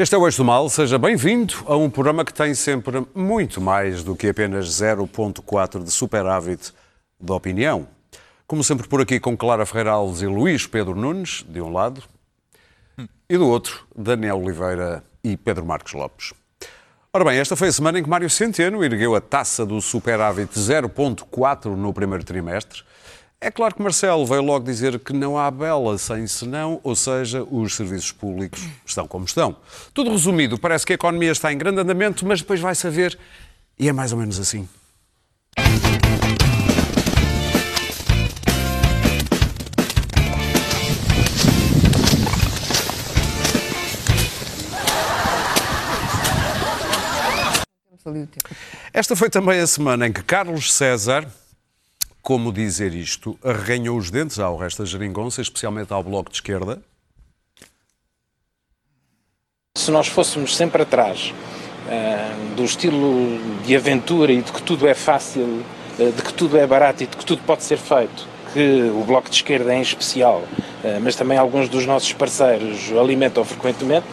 Este é o Eixo do Mal, seja bem-vindo a um programa que tem sempre muito mais do que apenas 0.4 de superávit de opinião. Como sempre por aqui com Clara Ferreira Alves e Luís Pedro Nunes, de um lado, e do outro, Daniel Oliveira e Pedro Marcos Lopes. Ora bem, esta foi a semana em que Mário Centeno ergueu a taça do superávit 0.4 no primeiro trimestre. É claro que Marcelo veio logo dizer que não há bela sem senão, ou seja, os serviços públicos estão como estão. Tudo resumido, parece que a economia está em grande andamento, mas depois vai saber e é mais ou menos assim. Esta foi também a semana em que Carlos César, como dizer isto, arranhou os dentes ao resto da geringonça, especialmente ao Bloco de Esquerda. Se nós fôssemos sempre atrás uh, do estilo de aventura e de que tudo é fácil, uh, de que tudo é barato e de que tudo pode ser feito, que o Bloco de Esquerda em especial, uh, mas também alguns dos nossos parceiros alimentam frequentemente,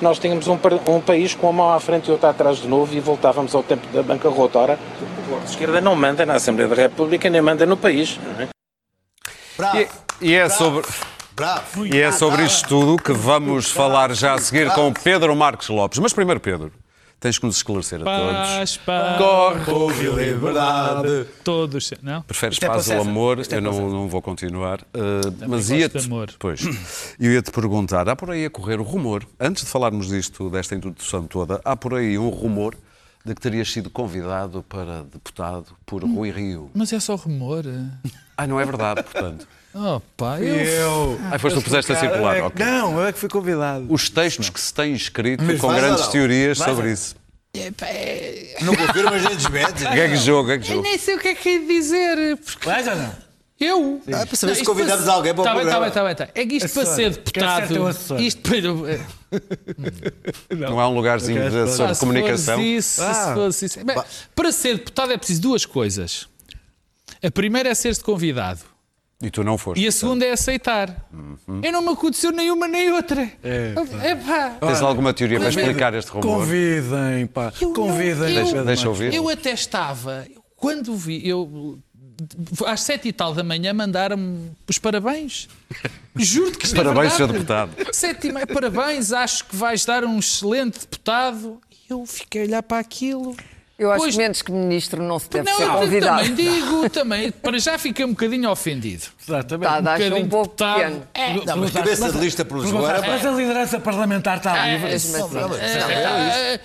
nós tínhamos um, um, país com uma mão à frente e outra atrás de novo e voltávamos ao tempo da bancarrota. Ora, o Bloco de Esquerda não manda na Assembleia da República nem manda no país. É? Bravo, e, e, é bravo, sobre. Bravo. E é sobre isto tudo que vamos falar já a seguir com Pedro Marcos Lopes. Mas primeiro, Pedro, tens que nos esclarecer a paz, todos. Paz, Corre, e liberdade. Todos, não? Preferes é paz ou amor? É eu não, não vou continuar. Uh, mas ia-te. Pois. Eu ia-te perguntar: há por aí a correr o rumor, antes de falarmos disto, desta introdução toda, há por aí um rumor de que terias sido convidado para deputado por Rui Rio. Mas é só rumor. Ah, não é verdade, portanto. Oh, pá, eu. eu... Ah, foste tu puseste a circular. É, okay. Não, eu é que fui convidado. Os textos que se têm escrito mas com grandes teorias vai, sobre isso. É, pá, é... Não confiro, mas nem desmete. Gaguejou, gaguejou. Eu nem sei o que é que é de dizer. Porque... Vais ou não? Eu? Ah, para saber se convidamos alguém para o tá programa. Bem, tá bem, tá bem, É que isto para ser deputado. Isto para. Não, não há um lugarzinho de, sobre ah, comunicação. Se fosse isso, ah. se fosse isso. Bem, para ser deputado é preciso duas coisas. A primeira é ser-se convidado. E tu não foste. E a segunda é aceitar. Uhum. Eu não me aconteceu nenhuma nem outra. É, é pá. Tens alguma teoria para explicar este rumor? Convidem, pá. Eu, Convidem. Eu, deixa, deixa ouvir. Eu até estava. Quando vi. Eu, às sete e tal da manhã mandaram-me os parabéns. Juro-te que isto Parabéns, é Sr. Deputado. Sete e meia, parabéns, acho que vais dar um excelente deputado. E eu fiquei a olhar para aquilo. Eu acho Pois- que menos que ministro não se deve não, ser eu convidado. também digo, também, para já fiquei um bocadinho ofendido. Exatamente. Tá, dá-se bocadinho um pouco deputado. pequeno. É, Não, mas cabeça de lista pelos agora. Mas a liderança parlamentar está livre. É, é, epá, eu- Menos que mas ministro,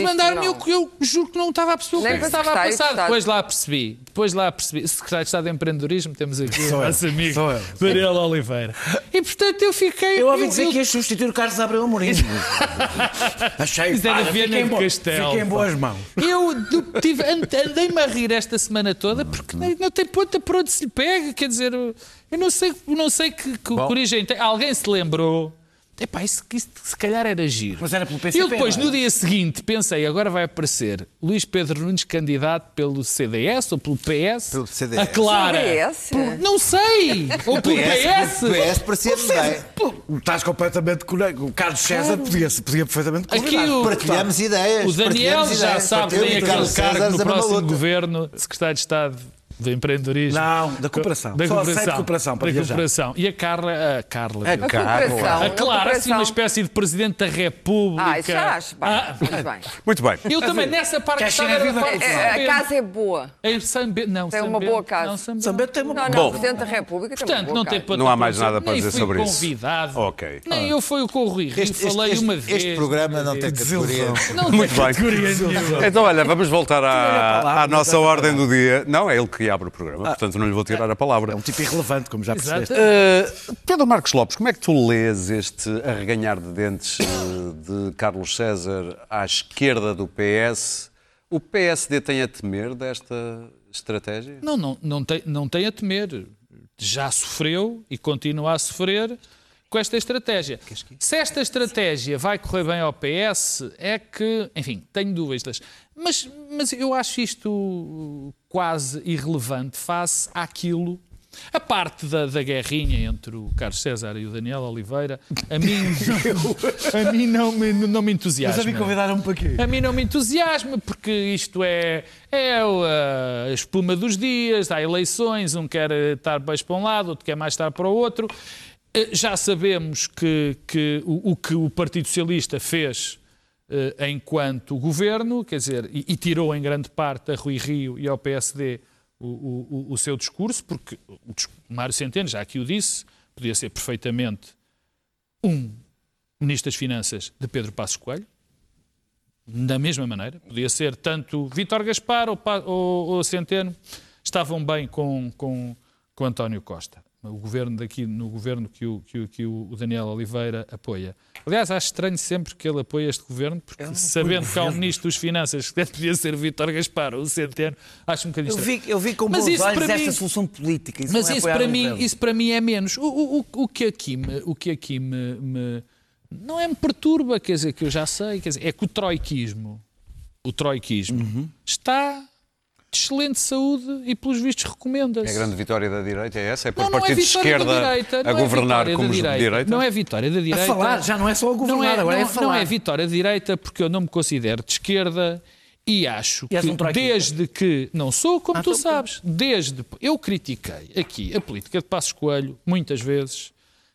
mandaram-me, eu, não. eu juro que não estava a perceber o que, Nem é que para estava a de passar. Depois lá percebi. Depois lá percebi. Secretário de Estado de Empreendedorismo, temos aqui o eu, nosso amigo eu. Daniel Oliveira. E portanto eu fiquei. Eu ouvi dizer que ias substituir o Carlos Abreu Amorim. Achei Isso era Viana bo- Castelo, Fiquei em boas mãos. Eu tive- and- andei-me a rir esta semana toda porque nem- não tem ponta por onde se lhe pega. Quer dizer, eu não sei, não sei que, que, que origem tem. Alguém se lembrou. Epá, isso, isso se calhar era giro. Mas era pelo PCP, Eu depois, é? no dia seguinte, pensei, agora vai aparecer Luís Pedro Nunes candidato pelo CDS ou pelo PS. Pelo CDS. A Clara. CDS? Por- não sei. Ou pelo PS. PS parecia-me bem. Estás completamente conectado. O Carlos César podia, podia perfeitamente Aqui convidar. o, Partilhamos ideias. o Daniel já ideias. sabe, Eu tem e o aquele Carlos cargo César no da próximo governo, secretário de Estado de Empreendedorismo. Não, da cooperação. Da Só cooperação. aceito cooperação para da viajar. cooperação. E a Carla. A Carla. A. Carla. A Clara, assim, uma espécie de Presidente da República. Ah, isso já acho bem. Ah, Mas bem. Muito bem. eu também, nessa parte que estava na viva? parte É, A casa é boa. É São Bento- Não, Tem São uma boa casa. Não, São São Bento. Bento tem uma Não, boa não, Bom. o Presidente da República tem uma Portanto, boa não tem casa. Não há mais nada para dizer sobre isso. convidado. Ok. Nem eu fui com o Rui Rio, Este, falei uma vez. este programa não tem categoria. Não Muito tem bem. categoria nenhuma. Então, olha, vamos voltar à, à nossa ordem do dia. Não, é ele que abre o programa, portanto não lhe vou tirar a palavra. É um tipo irrelevante, como já percebeste. Uh, Pedro Marcos Lopes, como é que tu lês este arreganhar de dentes uh, de Carlos César à esquerda do PS? O PSD tem a temer desta estratégia? Não, não, não, tem, não tem a temer. Já sofreu e continua a sofrer com esta estratégia. Se esta estratégia vai correr bem ao PS, é que, enfim, tenho dúvidas. Mas, mas eu acho isto quase irrelevante face àquilo. A parte da, da guerrinha entre o Carlos César e o Daniel Oliveira, a mim, não, a mim não, me, não me entusiasma. Mas a mim convidaram-me para quê? A mim não me entusiasma, porque isto é, é a espuma dos dias, há eleições, um quer estar bem para um lado, outro quer mais estar para o outro. Eh, já sabemos que, que o, o, que o Partido Socialista fez uh, enquanto governo, quer dizer, e, e, tirou em grande parte a Rui Rio e ao PSD o, o, o seu discurso, porque o Mário Centeno, já aqui o disse, podia ser perfeitamente um Ministro das Finanças de Pedro Passos Coelho, da mesma maneira, podia ser tanto Vítor Gaspar ou, ou, ou Centeno, estavam bem com, com, com António Costa o governo daqui, no governo que o, que, o, que o Daniel Oliveira apoia. Aliás, acho estranho sempre que ele apoia este governo, porque sabendo que há um ministro dos Finanças que devia ser Vítor Gaspar ou o Centeno, acho um bocadinho estranho. Eu vi, eu vi com bons olhos esta mim, solução política. Isso mas é isso, para mim, isso para mim é menos. O, o, o que aqui, me, o que aqui me, me, não é me perturba, quer dizer, que eu já sei, quer dizer, é que o troiquismo, o troiquismo uhum. está de excelente saúde e, pelos vistos, recomenda-se. É a grande vitória da direita, é essa? É para não, partido de esquerda direita, a governar é como os de direita? Não é vitória da direita. A falar, já não é só a governar, não é, agora não, é falar. Não é vitória da direita porque eu não me considero de esquerda e acho e que um desde que... Não sou, como ah, tu então sabes. Desde... Eu critiquei aqui a política de Passos Coelho, muitas vezes.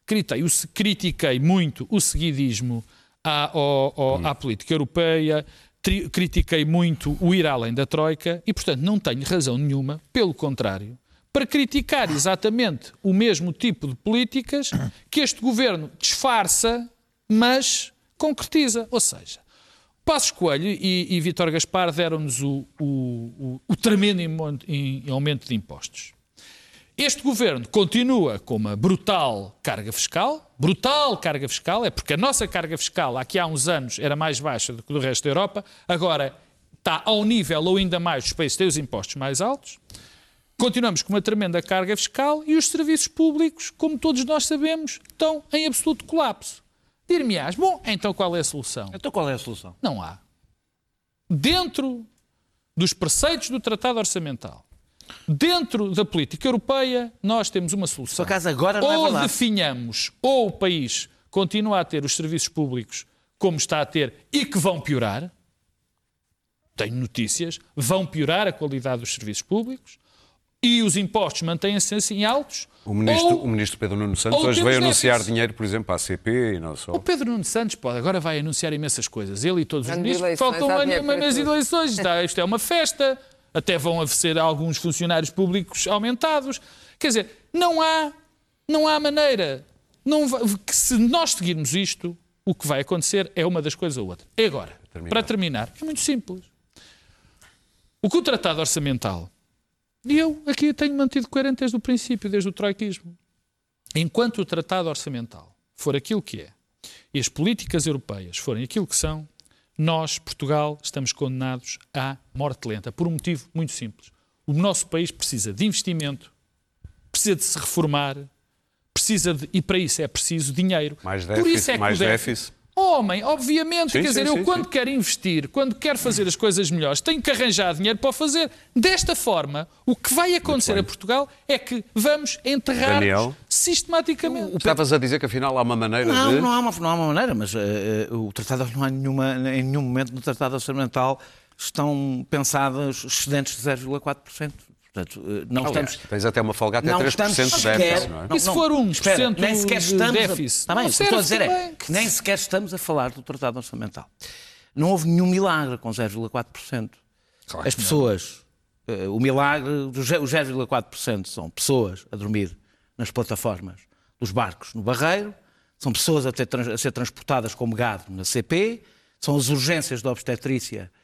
Critiquei, o, critiquei muito o seguidismo à, ao, ao, hum. à política europeia critiquei muito o ir além da Troika e, portanto, não tenho razão nenhuma, pelo contrário, para criticar exatamente o mesmo tipo de políticas que este governo disfarça, mas concretiza. Ou seja, Passos Coelho e, e Vítor Gaspar deram-nos o, o, o, o tremendo aumento de impostos. Este governo continua com uma brutal carga fiscal. Brutal carga fiscal, é porque a nossa carga fiscal aqui há uns anos era mais baixa do que do resto da Europa, agora está ao nível ou ainda mais dos países que têm os impostos mais altos. Continuamos com uma tremenda carga fiscal e os serviços públicos, como todos nós sabemos, estão em absoluto colapso. Dir-me-ás, bom, então qual é a solução? Então qual é a solução? Não há. Dentro dos preceitos do Tratado Orçamental, Dentro da política europeia, nós temos uma solução. Por acaso agora não é ou definhamos, ou o país continua a ter os serviços públicos como está a ter e que vão piorar. Tenho notícias, vão piorar a qualidade dos serviços públicos e os impostos mantêm-se assim altos. O ministro, ou, o ministro Pedro Nuno Santos hoje veio anunciar dinheiro, por exemplo, à CP e não só. O Pedro Nuno Santos pode, agora vai anunciar imensas coisas. Ele e todos os ministros. Faltam um ano, uma mês eleições. Está, isto é uma festa até vão ser alguns funcionários públicos aumentados. Quer dizer, não há, não há maneira. Não vai, que se nós seguirmos isto, o que vai acontecer é uma das coisas ou outra. E agora, terminar. para terminar, é muito simples. O que o Tratado Orçamental, e eu aqui tenho mantido coerente desde o princípio, desde o troiquismo, enquanto o Tratado Orçamental for aquilo que é, e as políticas europeias forem aquilo que são, nós, Portugal, estamos condenados à morte lenta, por um motivo muito simples. O nosso país precisa de investimento, precisa de se reformar, precisa de, e para isso é preciso dinheiro. Mais déficit, por isso é que mais déficit. Homem, obviamente, sim, quer dizer, sim, eu quando quero investir, quando quero fazer as coisas melhores, tenho que arranjar dinheiro para o fazer. Desta forma, o que vai acontecer a Portugal é que vamos enterrar sistematicamente. O, Estavas a dizer que afinal há uma maneira não, de... Não, há uma, não há uma maneira, mas uh, uh, o tratado não há nenhuma, em nenhum momento no tratado orçamental estão pensadas excedentes de 0,4%. Portanto, eh, não Aliás, estamos. Tens até uma folga até não 3% de déficit, não é? E se for 1% espera, nem sequer estamos de déficit? A, tá bem, o que estou a dizer é que nem sequer estamos a falar do Tratado Orçamental. Não houve nenhum milagre com 0,4%. Claro As pessoas. Uh, o milagre dos 0,4% são pessoas a dormir nas plataformas dos barcos no Barreiro, são pessoas a, ter, a ser transportadas como gado na CP, são as urgências da obstetrícia eh,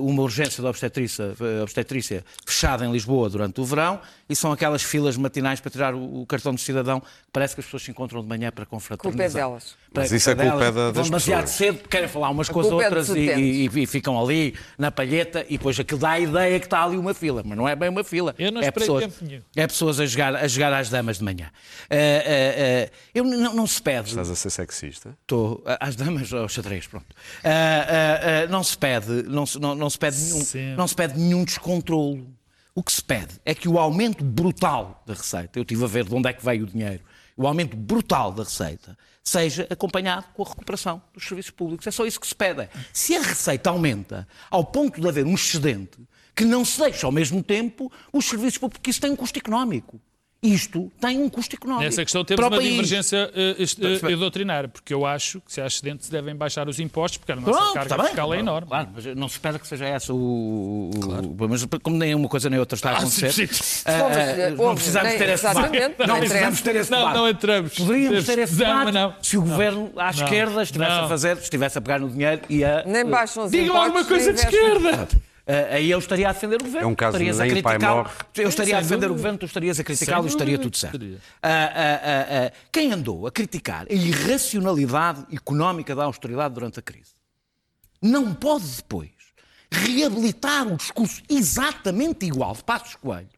uma urgência de obstetrícia, eh, obstetrícia fechada em Lisboa durante o verão e são aquelas filas matinais para tirar o, cartão de cidadão que parece que as pessoas se encontram de manhã para confraternizar. Culpa é delas. Mas isso é culpa delas, é da- vão das demasiado pessoas. cedo, querem falar umas com as é outras e, utentes. e- e ficam ali na palheta e depois aquilo dá a ideia que está ali uma fila, mas não é bem uma fila. Eu não é esperei pessoas, tempo nenhum. é pessoas a jogar, a jogar às damas de manhã. Eh, eh, eh, eu, não, não se pede. Estás a ser sexista? Estou às damas ao xadrez, pronto. Não se pede, não se, não, não se pede nenhum, Sempre. não se pede nenhum descontrolo. O que se pede é que o aumento brutal da receita, eu estive a ver de onde é que veio o dinheiro, o aumento brutal da receita seja acompanhado com a recuperação dos serviços públicos. É só isso que se pede. Se a receita aumenta ao ponto de haver um excedente que não se deixa ao mesmo tempo os serviços públicos, porque isso tem um custo económico. Isto tem um custo económico. Nessa questão temos uma país. divergência eh, est- eh, doutrinária, porque eu acho que se há excedentes devem baixar os impostos, porque a nossa Pronto, carga está bem. fiscal é enorme. Claro, mas não se espera que seja essa o. o- Mas como nem uma coisa nem outra está a acontecer. ah, mas, ah, eh, não precisamos ter esse debate. Não não precisamos ter esse debate. não entramos. Poderíamos ter esse debate não. se o governo à esquerda estivesse a fazer, estivesse a pegar no dinheiro e a. Nem baixam os impostos. alguma coisa de esquerda. Ah, aí eu estaria a defender o governo. É um caso estarias a criticá-lo. Eu estaria a defender o governo, tu estarias a criticá-lo e estaria tudo certo. Ah, ah, quem andou a criticar a irracionalidade económica da austeridade durante a crise não pode depois reabilitar o discurso exatamente igual de Passos Coelho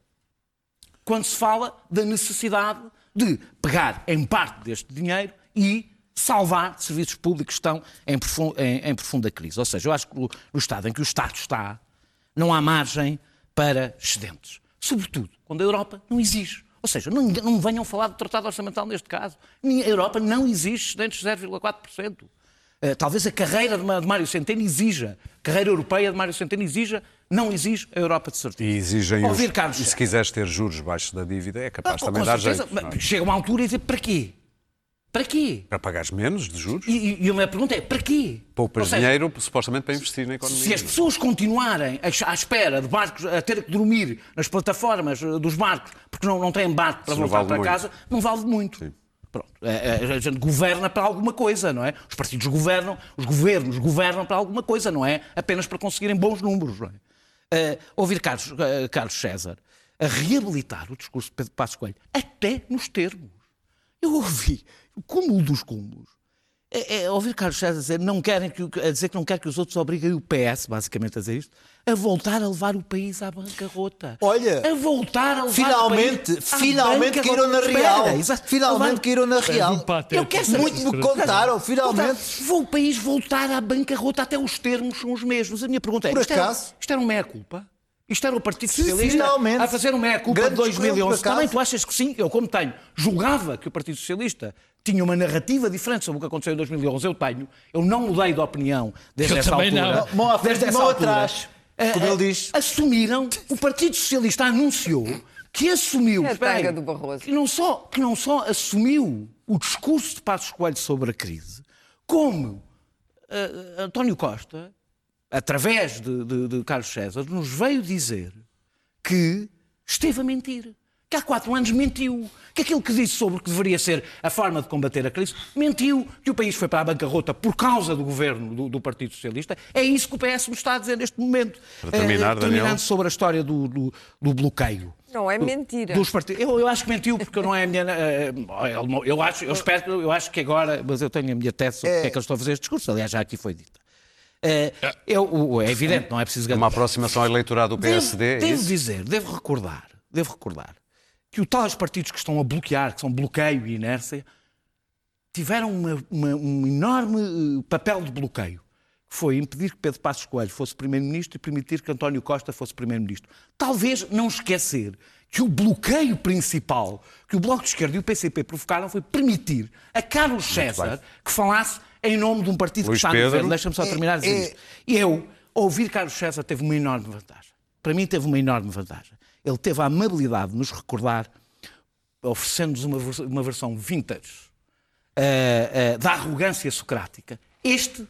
quando se fala da necessidade de pegar em parte deste dinheiro e salvar serviços públicos que estão em, profun- em- em profunda crise. Ou seja, eu acho que no no Estado em que o Estado está, não há margem para excedentes. Sobretudo quando a Europa não exige. Ou seja, não, não me venham falar do Tratado Orçamental neste caso. A Europa não exige excedentes de 0,4%. Eh, talvez a carreira de Mário Centeno exija, a carreira europeia de Mário Centeno exija, não exige a Europa de certeza. E exigem Ouvir os... Carlos E se quiseres ter juros baixos da dívida, é capaz Ah, também de dar certeza. jeito. é? Chega uma altura e dizer para quê? Para quê? Para pagares menos de juros, E, e- a minha pergunta é para quê? poupas Ou seja, dinheiro supostamente para investir na economia. Se as pessoas continuarem à espera de barcos, a ter que dormir nas plataformas eh, dos barcos, porque não, não têm barco para Isso voltar vale para muito. casa, não vale muito. Pronto. É, é, A gente governa para alguma coisa, não é? Os partidos governam, os governos governam para alguma coisa, não é? Apenas para conseguirem bons números, não é? Eh, ouvir Carlos, eh, Carlos César a reabilitar o discurso de Pedro Passos Coelho, até nos termos. Eu ouvi o cúmulo dos cúmulos. É, é ouvir Carlos César dizer, não querem que, a dizer que não quer que os outros obriguem o PS, basicamente a dizer isto, a voltar a levar o país à bancarrota. Olha, a voltar a levar finalmente, o país à finalmente caíram na Espera, real. exato. Finalmente Levar- caíram na real. patético. Eu quero saber. Muito me contaram, finalmente. Vou o país voltar à bancarrota, até os termos são os mesmos. A minha pergunta é: Por isto, era, acaso? isto era um meia-culpa? Isto era o Partido Sim, Socialista finalmente. a fazer um meia-culpa de Grande 2011? descoberto, por Também tu achas que sim? Eu, como tenho, julgava que o Partido Socialista tinha uma narrativa diferente sobre o que aconteceu em 2011. Eu tenho. Eu não mudei de opinião desde Eu essa também altura. não. Mão à frente Desde essa mão altura. atrás, como Ah, ele diz. Assumiram, o Partido Socialista anunciou que assumiu. É a tanga do Barroso. Que não, só, que não só assumiu o discurso de Passos Coelho sobre a crise, como ah, António Costa, através de, de- de Carlos César, nos veio dizer que esteve a mentir. Que há quatro anos mentiu. Que aquilo que disse sobre o que deveria ser a forma de combater a crise, mentiu. Que o país foi para a bancarrota por causa do governo do, do Partido Socialista. É isso que o PS me está a dizer neste momento. Para terminar, Eh, Daniel. terminando sobre a história do, do- do bloqueio. Não, é mentira. Dos partidos. Eu, eu acho que mentiu porque não é a minha. eh, não- eu, acho, eu espero que eu acho que agora. Mas eu tenho a minha tese sobre o que é que eles estão a fazer este discurso. Aliás, já aqui foi dita. Eh, eu, é evidente, não é preciso Uma aproximação ao eleitorado do PSD, é Devo, devo isso? dizer, devo recordar, devo recordar que os tais partidos que estão a bloquear, que são bloqueio e inércia, tiveram uma- uma- um enorme eh, papel de bloqueio, que foi impedir que Pedro Passos Coelho fosse Primeiro-Ministro e permitir que António Costa fosse Primeiro-Ministro. Talvez não esquecer que o bloqueio principal que o Bloco de Esquerda e o PCP provocaram foi permitir a Carlos César que falasse em nome de um partido Luís que está no Pedro. governo. Deixa-me só terminar a dizer é- isto. E eu, ouvir Carlos César teve uma enorme vantagem. Para mim teve uma enorme vantagem. Ele teve a amabilidade de nos recordar, oferecendo-nos uma, uma versão vintage eh, eh, da arrogância socrática. Este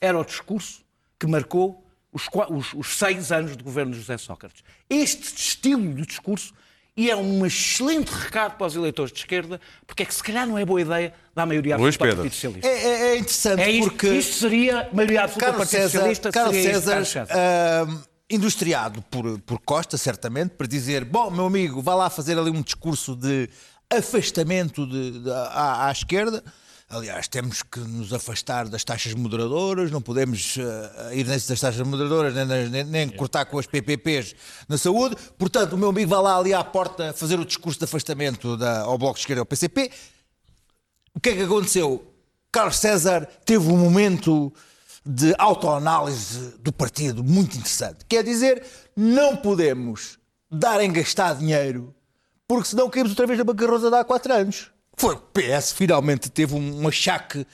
era o discurso que marcou os, os- os seis anos de governo de José Sócrates. Este estilo de discurso E é um excelente recado para os eleitores de esquerda, porque é que se calhar não é boa ideia dar maioria Luís absoluta ao Pedro. Partido Socialista. É, é- é interessante É isto, porque isto seria maioria absoluta do Carlos Partido César, Socialista. Carlos seria isto, César, Carlos César. ah, industriado por, por Costa, certamente, para dizer: bom, meu amigo, vá lá fazer ali um discurso de afastamento de- de- à, à esquerda. Aliás, temos que nos afastar das taxas moderadoras, não podemos ah, ir nessas taxas moderadoras, nem, nem- nem cortar com as PPPs na saúde. Portanto, o meu amigo vai lá ali à porta fazer o discurso de afastamento da- ao Bloco de Esquerda ao PCP. O que é que aconteceu? Carlos César teve um momento de autoanálise do partido muito interessante. Quer dizer, não podemos dar em gastar dinheiro, porque senão caímos outra vez na bancarrota de há quatro anos. Foi o PS finalmente teve um, achaque,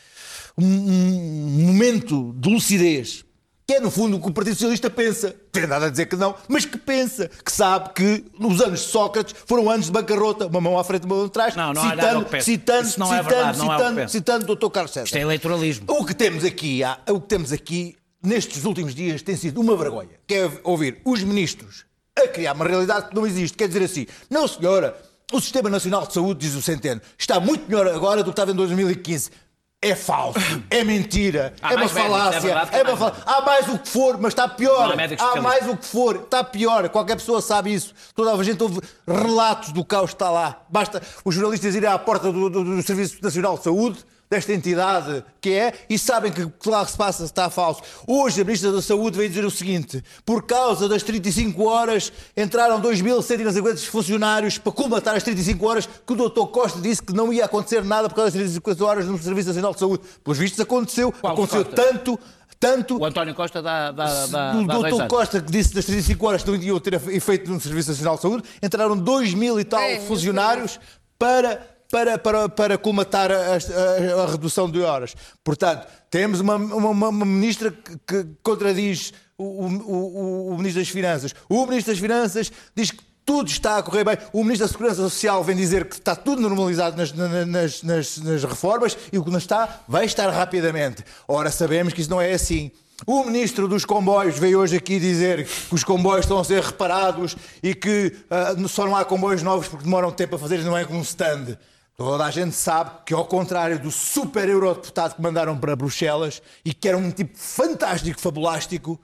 um, um momento de lucidez. Que é, no fundo, o que o Partido Socialista pensa. Tem nada a dizer que não, mas que pensa, que sabe que os anos de Sócrates foram anos de bancarrota, uma mão à frente, uma mão atrás, Não, não há nada citando, citando, Isso não é citando, verdade, não é citando, citando o Dr. Carlos César. Isto é eleitoralismo. O que temos aqui, há- o que temos aqui nestes últimos dias tem sido uma vergonha. Que é ouvir os ministros a criar uma realidade que não existe. Quer dizer assim, não senhora, o Sistema Nacional de Saúde, diz o Centeno, está muito melhor agora do que estava em 2015. É falso, é mentira, Há é uma médicos, é falácia, é uma falácia. Há mais o que for, mas está pior. Há Há mais o que for, está pior. Qualquer pessoa sabe isso. Toda a gente ouve relatos do caos que está lá. Basta os jornalistas irem à porta do, do- do Serviço Nacional de Saúde, desta entidade que é, e sabem que o que lá se passa está falso. Hoje a Ministra da Saúde veio dizer o seguinte: por causa das 35 horas, entraram 2.150 funcionários para colmatar as 35 horas que o Dr. Costa disse que não ia acontecer nada por causa das 35 horas no Serviço Nacional de Saúde. Pelos vistos aconteceu, Qual aconteceu Costa? tanto. Tanto O António Costa dá, dá, dá, do dá dois Dr. anos. Costa que disse das 35 horas que não iam ter efeito no Serviço Nacional de Saúde, entraram 2 mil e tal É, funcionários para, para, para, para colmatar a, a- a redução de horas. Portanto, temos uma, uma, uma- ministra que, que contradiz o, o, o- o Ministro das Finanças. O Ministro das Finanças diz que tudo está a correr bem. O Ministro da Segurança Social vem dizer que está tudo normalizado nas, na- nas, nas, nas reformas e o que não está, vai estar rapidamente. Ora, sabemos que isso não é assim. O Ministro dos Comboios veio hoje aqui dizer que os comboios estão a ser reparados e que ah, só não há comboios novos porque demoram tempo a fazer, não é com um stand. Toda a gente sabe que, ao contrário do super eurodeputado que mandaram para Bruxelas e que era um tipo fantástico, fabulástico,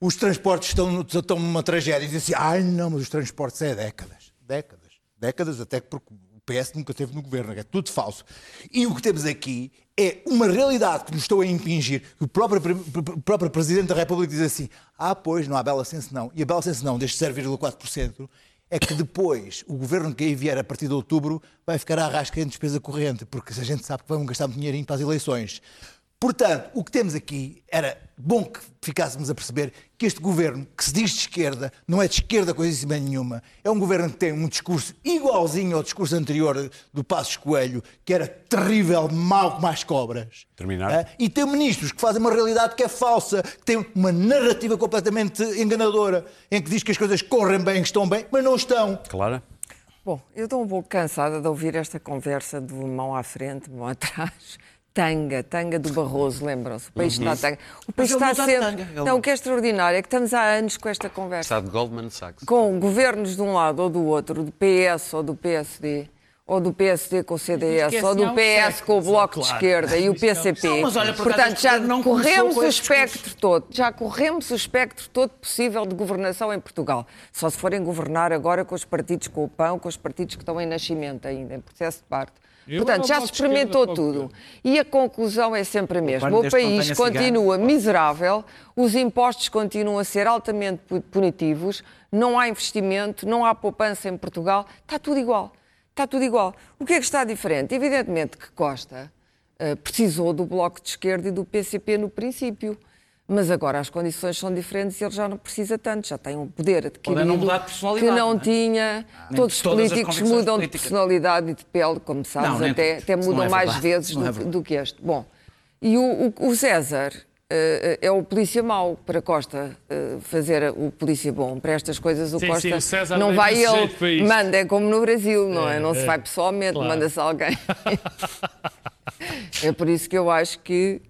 os transportes estão, estão numa tragédia. E dizem assim, ai não, mas os transportes é décadas. Décadas. Décadas, até porque o PS nunca esteve no governo, é tudo falso. E o que temos aqui é uma realidade que nos estão a impingir. O próprio, o próprio Presidente da República diz assim, ah, pois, não há bela senso não. E a bela senso não, deste 0,4%, é que depois o governo que aí vier a partir de outubro vai ficar à rasca em despesa corrente, porque a gente sabe que vão gastar muito dinheirinho para as eleições. Portanto, o que temos aqui era bom que ficássemos a perceber que este governo, que se diz de esquerda, não é de esquerda coisíssima nenhuma. É um governo que tem um discurso igualzinho ao discurso anterior do Passos Coelho, que era terrível, mau como as cobras. Terminar. Ah, E tem ministros que fazem uma realidade que é falsa, que tem uma narrativa completamente enganadora, em que diz que as coisas correm bem, que estão bem, mas não estão. Clara? Bom, eu estou um pouco cansada de ouvir esta conversa de mão à frente, mão atrás. Tanga, tanga do Barroso, lembram-se? O país está tanga. O país Uhum. está sempre. tanga, ele Não, o que é extraordinário é que estamos há anos com esta conversa. Está de Goldman Sachs. Com governos de um lado ou do outro, do PS ou do PSD, ou do PSD com o CDS, Esquece, ou do um PS com o Bloco de Claro. Esquerda e o PCP. Não, mas olha, por Portanto, já não corremos o discurso. espectro todo, já corremos o espectro todo possível de governação em Portugal. Só se forem governar agora com os partidos com o pão, com os partidos que estão em nascimento ainda, em processo de parto. Eu Portanto, já se experimentou tudo. E a conclusão é sempre a mesma. O não país tenha cigarro. continua miserável, os impostos continuam a ser altamente pu- punitivos, não há investimento, não há poupança em Portugal, está tudo igual. Está tudo igual. O que é que está diferente? Evidentemente que Costa eh, precisou do Bloco de Esquerda e do PCP no princípio. Mas agora as condições são diferentes e ele já não precisa tanto, já tem um poder adquirido não mudar de que personalidade, não não é? tinha. Nem Todos os políticos mudam de personalidade e de pele, como sabes, Não, até, até mudam é mais vezes é do, verdade. do que este. Bom, e o, o- o César eh, é o polícia mau para Costa eh, fazer o polícia bom. Para estas coisas o Sim, Costa sim, o César não vai ele, manda, é como no Brasil, não é? É, Não se é. vai pessoalmente, Claro. manda-se alguém. é por isso que eu acho que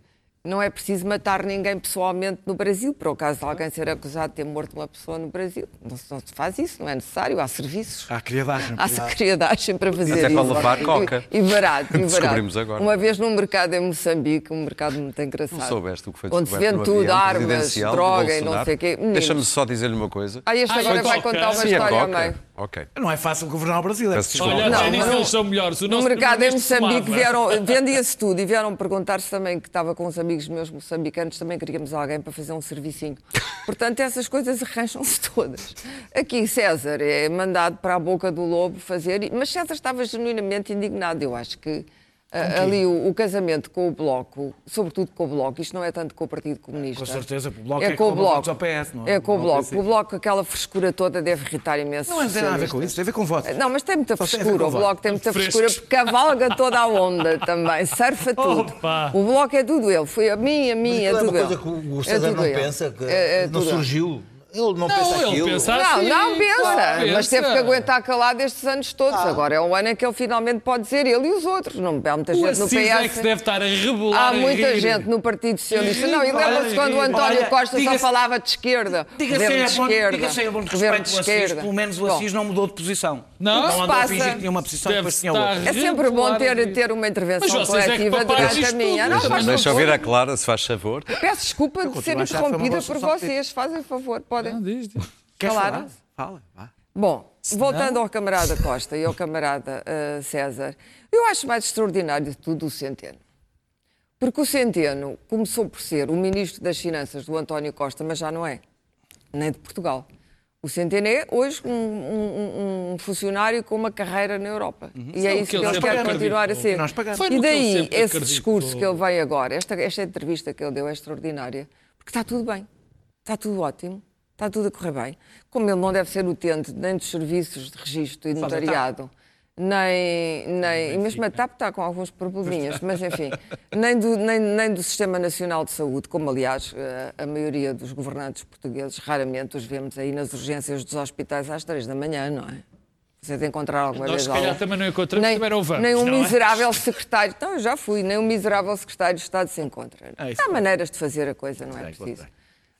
Não é preciso matar ninguém pessoalmente no Brasil, por acaso de alguém ser acusado de ter morto uma pessoa no Brasil. Não se, não se faz isso, não é necessário. Há serviços. Há criadagem. Há criadagem para fazer Até isso. para levar coca. E, e barato, e barato. Descobrimos agora. Uma vez num mercado em Moçambique, um mercado muito engraçado. Não soubeste o que foi Onde se vende tudo, avião armas, droga e não sei o quê. Deixa-me só dizer-lhe uma coisa. Ah, este Ah, agora foi vai coca. contar uma Sim, a história meio. Ok. Não é fácil governar o Brasil. É preciso-. Olha, Não, já nisso eles são melhores. O No mercado em Moçambique vendia-se tudo e vieram perguntar-se também que estava com uns amigos meus moçambicanos, também queríamos alguém para fazer um servicinho. Portanto, essas coisas arranjam-se todas. Aqui César é mandado para a boca do lobo fazer, mas César estava genuinamente indignado. Eu acho que ah, ali o, o casamento com o Bloco, sobretudo com o Bloco, isto não é tanto com o Partido Comunista. Com certeza, o Bloco é, é com o Bloco. PS, não é? É com o Não Bloco. O Bloco, aquela frescura toda deve irritar imenso. Não os tem nada a ver com isso, tem a ver com votos. Não, mas tem muita Só tem frescura. com O voto. Bloco tem muita Frescos. frescura porque cavalga toda a onda também, surfa tudo. Opa! O Bloco é tudo ele. Foi a mim, a mim, é Mas tudo aquilo é uma ele. coisa que o É César tudo não ele. pensa, que É- é não tudo ele. surgiu. Ele não, Não, pensa ele aquilo. pensa Não, assim. não pensa, Claro, mas teve que aguentar calado estes anos todos. Agora é um ano em que ele finalmente pode dizer ele e os outros. Não há muita O gente no Assis é que PS. deve estar a rebolar Há a muita rir. gente no Partido Socialista. Não, e Olha, lembra-se quando o olha, António Costa só falava de esquerda. Diga-se a de bom, esquerda. diga-se a bom de respeito Assis, esquerda. pelo menos o Bom, Assis não mudou de posição. Não? não andou passa? a fingir que tinha uma posição Deve depois tinha outra. É sempre bom ter, ter uma intervenção é coletiva durante a minha. Não, Deixa- faz Deixa favor. ouvir a Clara, se faz favor. Peço desculpa de ser interrompida por vocês. Fazem favor, podem. Não, diz, diz. Queres Falar? falar? Fala, vá. Bom, voltando ao camarada Costa e ao camarada eh, César, eu acho mais extraordinário de tudo o Centeno. Porque o Centeno começou por ser o ministro das Finanças do António Costa, mas já não é. Nem de Portugal. O Centeno é hoje um, um- um funcionário com uma carreira na Europa. E é Uhum. isso que que ele quer continuar a ser. E daí, esse acreditou. discurso que ele vem agora, esta, esta entrevista que ele deu é extraordinária, porque está tudo bem, está tudo ótimo, está tudo a correr bem. Como ele não deve ser utente nem dos serviços de registro e da notariado, nem, nem e mesmo a TAP está com alguns probleminhas, mas enfim, nem do, nem, nem do Sistema Nacional de Saúde, como aliás eh, a maioria dos governantes portugueses, raramente os vemos aí nas urgências dos hospitais às três da manhã, não é? Você de encontrar alguma Nós, vez se calhar, também não encontramos, nem, também não vamos, nem um não é? miserável secretário. Não, eu já fui, nem um miserável secretário de Estado se encontra. É Há maneiras de fazer a coisa, não é Sei, preciso.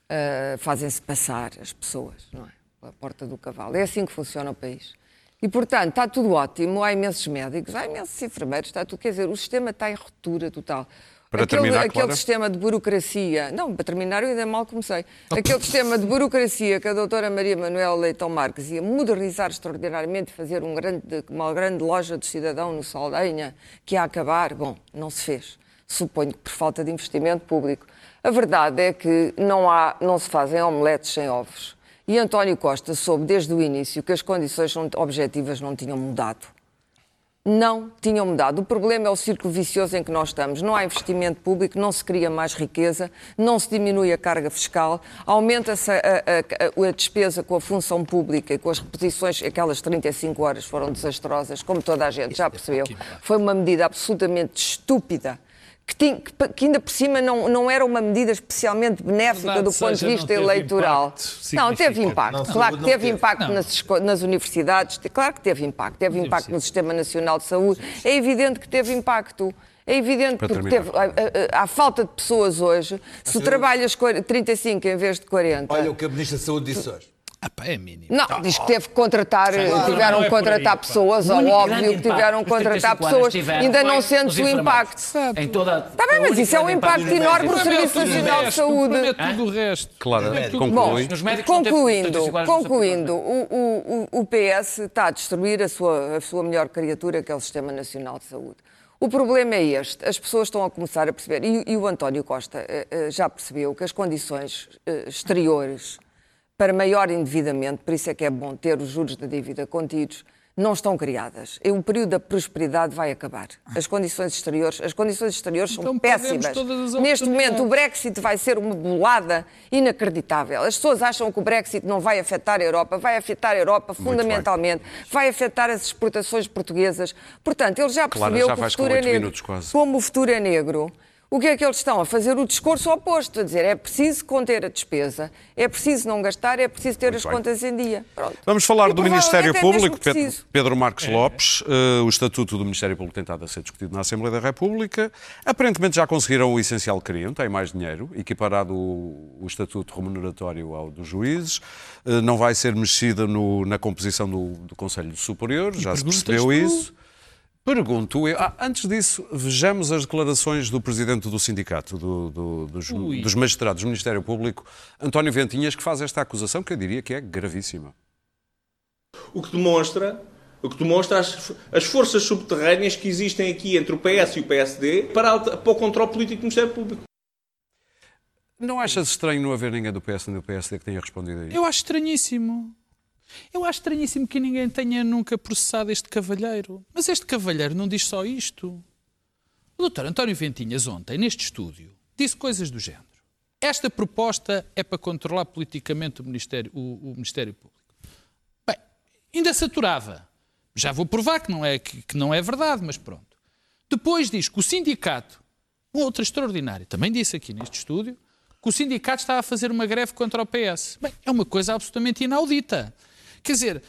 Ah, Fazem-se passar as pessoas, não é? Pela porta do cavalo. É assim que funciona o país. E, portanto, está tudo ótimo, há imensos médicos, há imensos enfermeiros, está tudo. Quer dizer, o sistema está em ruptura total. Para aquele, terminar, aquele Clara? sistema de burocracia. Não, para terminar, eu ainda mal comecei. Aquele sistema de burocracia que a doutora Maria Manuela Leitão Marques ia modernizar extraordinariamente, fazer um grande, uma grande loja de cidadão no Saldanha, que ia acabar, bom, não se fez. Suponho que por falta de investimento público. A verdade é que não, há, não se fazem omeletes sem ovos. E António Costa soube desde o início que as condições objetivas não tinham mudado não tinham mudado. O problema é o círculo vicioso em que nós estamos. Não há investimento público, não se cria mais riqueza, não se diminui a carga fiscal, aumenta-se a, a- a- a despesa com a função pública e com as reposições, aquelas 35 horas foram desastrosas, como toda a gente já percebeu. Foi uma medida absolutamente estúpida. Que, tinha- que ainda por cima não, não era uma medida especialmente benéfica Verdade do ponto de seja, não vista teve eleitoral. impacto Não, teve impacto. Não, claro que teve teve. impacto nas, universidades, claro que teve impacto. Teve impacto no Sistema Nacional de Saúde. É evidente que teve impacto. É evidente Para porque teve, há, há- falta de pessoas hoje. Se trabalhas 40 35 em vez de 40. Olha o que a Ministra da Saúde disse hoje. Ah, é mínimo. Não, diz que teve que contratar, tiveram não é que por contratar aí, pessoas, O ou óbvio que tiveram que contratar 35 anos pessoas, tiveram ainda não sentes o impacto. Em toda, Está bem, mas isso é um impacto enorme no O é Serviço Nacional de resto, Saúde. É tudo o resto. Tudo- médicos não teve Concluindo, 35 horas no concluindo o, o, PS está a destruir a sua, a sua melhor criatura, que é o Sistema Nacional de Saúde. O problema é este, as pessoas estão a começar a perceber, e, e o António Costa eh, eh, já percebeu que as condições eh, exteriores para maior endividamento, por isso é que é bom ter os juros da dívida contidos, não estão criadas. E o período da prosperidade vai acabar. As condições exteriores, as condições exteriores são Então perdemos péssimas. Neste momento, o. Brexit vai ser uma bolada inacreditável. As pessoas acham que o Brexit não vai afetar a Europa, vai afetar a Europa fundamentalmente, vai afetar as exportações portuguesas. Portanto, ele já Clara, percebeu já que o futuro é negro. minutos quase. Como o futuro é negro, O que é que eles estão a fazer? O discurso oposto, a dizer é preciso conter a despesa, é preciso não gastar, é preciso ter Muito as bem. contas em dia. Pronto. Vamos falar E do Ministério é Público. Pedro. Pedro Marques Lopes, eh, o Estatuto do Ministério Público tem estado a ser discutido na Assembleia da República. Aparentemente já conseguiram o essencial que queriam, têm mais dinheiro, equiparado o, o Estatuto remuneratório ao dos juízes. Eh, não vai ser mexida no- na composição do, do Conselho Superior, já se percebeu tu? Pergunto eu. Ah, antes disso, vejamos as declarações do presidente do sindicato do- do- dos, dos magistrados do Ministério Público, António Ventinhas, que faz esta acusação que eu diria que é gravíssima. O que demonstra, o que demonstra as, as forças subterrâneas que existem aqui entre o PS e o PSD para, para o controle político do Ministério Público. Não achas estranho não haver ninguém do PS nem do PSD que tenha respondido a isso? Eu acho estranhíssimo. Eu acho estranhíssimo que ninguém tenha nunca processado este cavalheiro. Mas este cavalheiro não diz só isto. O doutor António Ventinhas, ontem, neste estúdio, disse coisas do género. Esta proposta é para controlar politicamente o Ministério, o, o Ministério Público. Bem, ainda saturava. Já vou provar que não, é, que, que não é verdade, mas pronto. Depois diz que o sindicato, um outro extraordinário, também disse aqui neste estúdio, que o sindicato estava a fazer uma greve contra o PS. Bem, é uma coisa absolutamente inaudita. Quer dizer,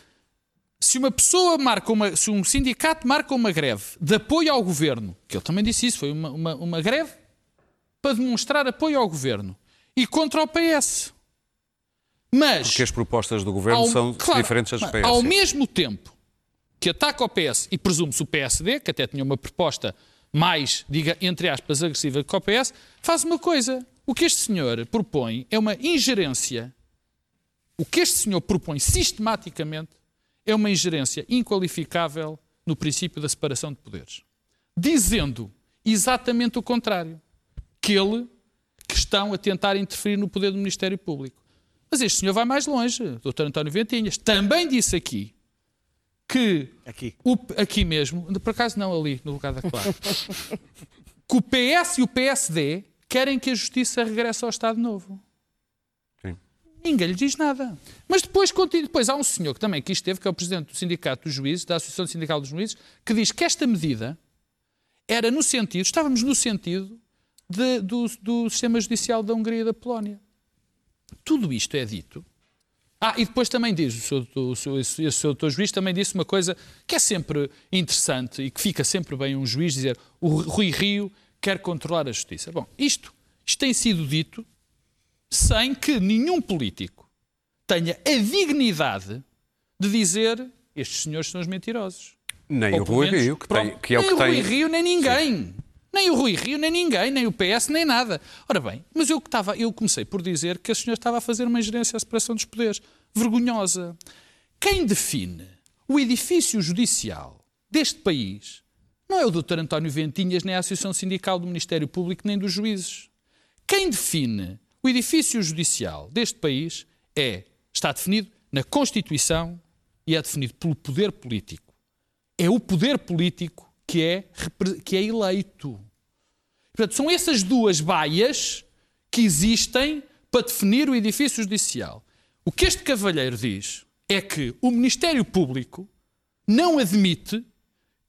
se uma pessoa marca uma, se um sindicato marca uma greve de apoio ao governo, que ele também disse isso, foi uma, uma, uma greve para demonstrar apoio ao governo e contra o PS. Mas Porque as propostas do governo ao- são claro, diferentes das do PS. Ao mesmo tempo que ataca o PS e presume-se o PSD, que até tinha uma proposta mais, diga, entre aspas, agressiva que o PS, faz uma coisa. O que este senhor propõe é uma ingerência. O que este senhor propõe sistematicamente é uma ingerência inqualificável no princípio da separação de poderes. Dizendo exatamente o contrário. Que ele que estão a tentar interferir no poder do Ministério Público. Mas este senhor vai mais longe, o Dr. António Ventinhas. Também disse aqui que Aqui. o- aqui mesmo, por acaso não ali, no lugar da Clara, que o PS e o PSD querem que a justiça regresse ao Estado Novo. Ninguém lhe diz nada. Mas depois, continua- depois há um senhor que também aqui esteve, que é o presidente do Sindicato dos Juízes, da Associação Sindical dos Juízes, que diz que esta medida era no sentido, estávamos no sentido de- do, do sistema judicial da Hungria e da Polónia. Tudo isto é dito. Ah, e depois também diz, o seu, o seu, esse seu doutor juiz também disse uma coisa que é sempre interessante e que fica sempre bem um juiz dizer o Rui Rio quer controlar a justiça. Bom, isto, isto tem sido dito sem que nenhum político tenha a dignidade de dizer estes senhores são os mentirosos. Nem Ou o Rui menos, Rio, que, tem, que é o nem que o Rui tem. Rio, nem ninguém. Nem o Rui Rio, nem ninguém, nem o PS, nem nada. Ora bem, mas eu, que estava, eu comecei por dizer que a senhora estava a fazer uma ingerência à separação dos poderes. Vergonhosa. Quem define o edifício judicial deste país não é o Dr. António Ventinhas, nem a Associação Sindical do Ministério Público, nem dos juízes. Quem define o edifício judicial deste país é, está definido na Constituição e é definido pelo poder político. É o poder político que é, que é eleito. Portanto, são essas duas baias que existem para definir o edifício judicial. O que este cavalheiro diz é que o Ministério Público não admite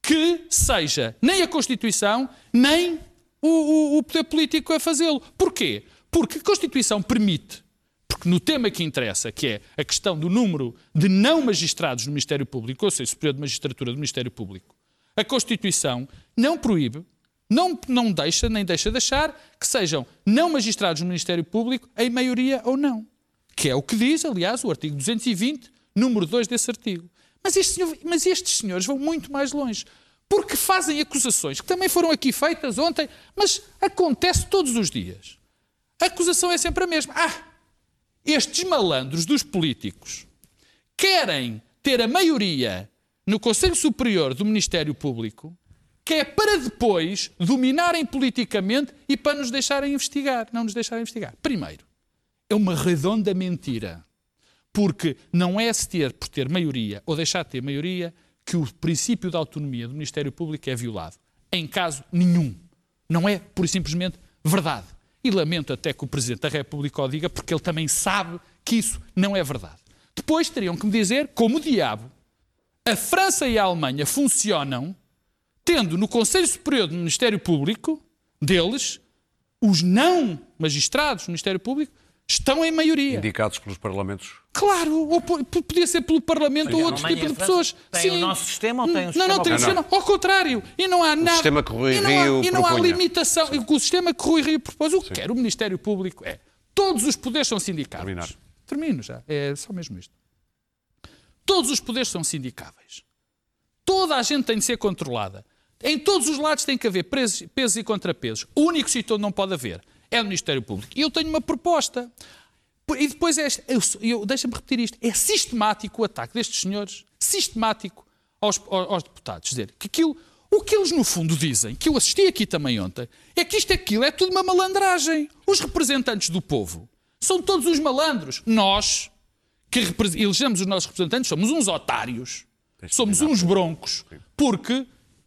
que seja nem a Constituição, nem o, o- o poder político a fazê-lo. Porquê? Porque a Constituição permite, porque no tema que interessa, que é a questão do número de não magistrados no Ministério Público, ou seja, superior de magistratura do Ministério Público, a Constituição não proíbe, não, não deixa, nem deixa de achar que sejam não magistrados no Ministério Público em maioria ou não. Que é o que diz, aliás, o artigo 220, número 2 desse artigo. Mas, este mas estes senhores vão muito mais longe. Porque fazem acusações que também foram aqui feitas ontem, mas acontece todos os dias. A acusação é sempre a mesma. Ah, estes malandros dos políticos querem ter a maioria no Conselho Superior do Ministério Público, que é para depois dominarem politicamente e para nos deixarem investigar. Não nos deixarem investigar. Primeiro, é uma redonda mentira. Porque não é se ter por ter maioria ou deixar de ter maioria que o princípio da autonomia do Ministério Público é violado. Em caso nenhum. Não é, por simplesmente, verdade. E lamento até que o Presidente da República o diga, porque ele também sabe que isso não é verdade. Depois teriam que me dizer, como diabo, a França e a Alemanha funcionam tendo no Conselho Superior do Ministério Público deles Os não magistrados do Ministério Público estão em maioria. Indicados pelos parlamentos. Claro, ou podia ser pelo Parlamento ou outro tipo de pessoas. têm o nosso sistema ou têm o Não, sistema não, tem o sistema. Ao contrário. E não há nada. sistema que Rui e não há, Rio e não há limitação. E O sistema que Rui Rio propôs, o que quer o Ministério Público é todos os poderes são sindicáveis. Terminar. Termino já. É só mesmo isto. Todos os poderes são sindicáveis. Toda a gente tem de ser controlada. Em todos os lados tem que haver pesos, pesos e contrapesos. O único sítio onde não pode haver é no Ministério Público. E eu tenho uma proposta. E depois é, eu, eu, deixa-me repetir isto, é sistemático o ataque destes senhores, sistemático aos, aos, aos deputados. Dizer que aquilo, o que eles no fundo dizem, que eu assisti aqui também ontem, é que isto aquilo é tudo uma malandragem. Os representantes do povo são todos os malandros. Nós, que elegemos os nossos representantes, somos uns otários, somos uns broncos, porque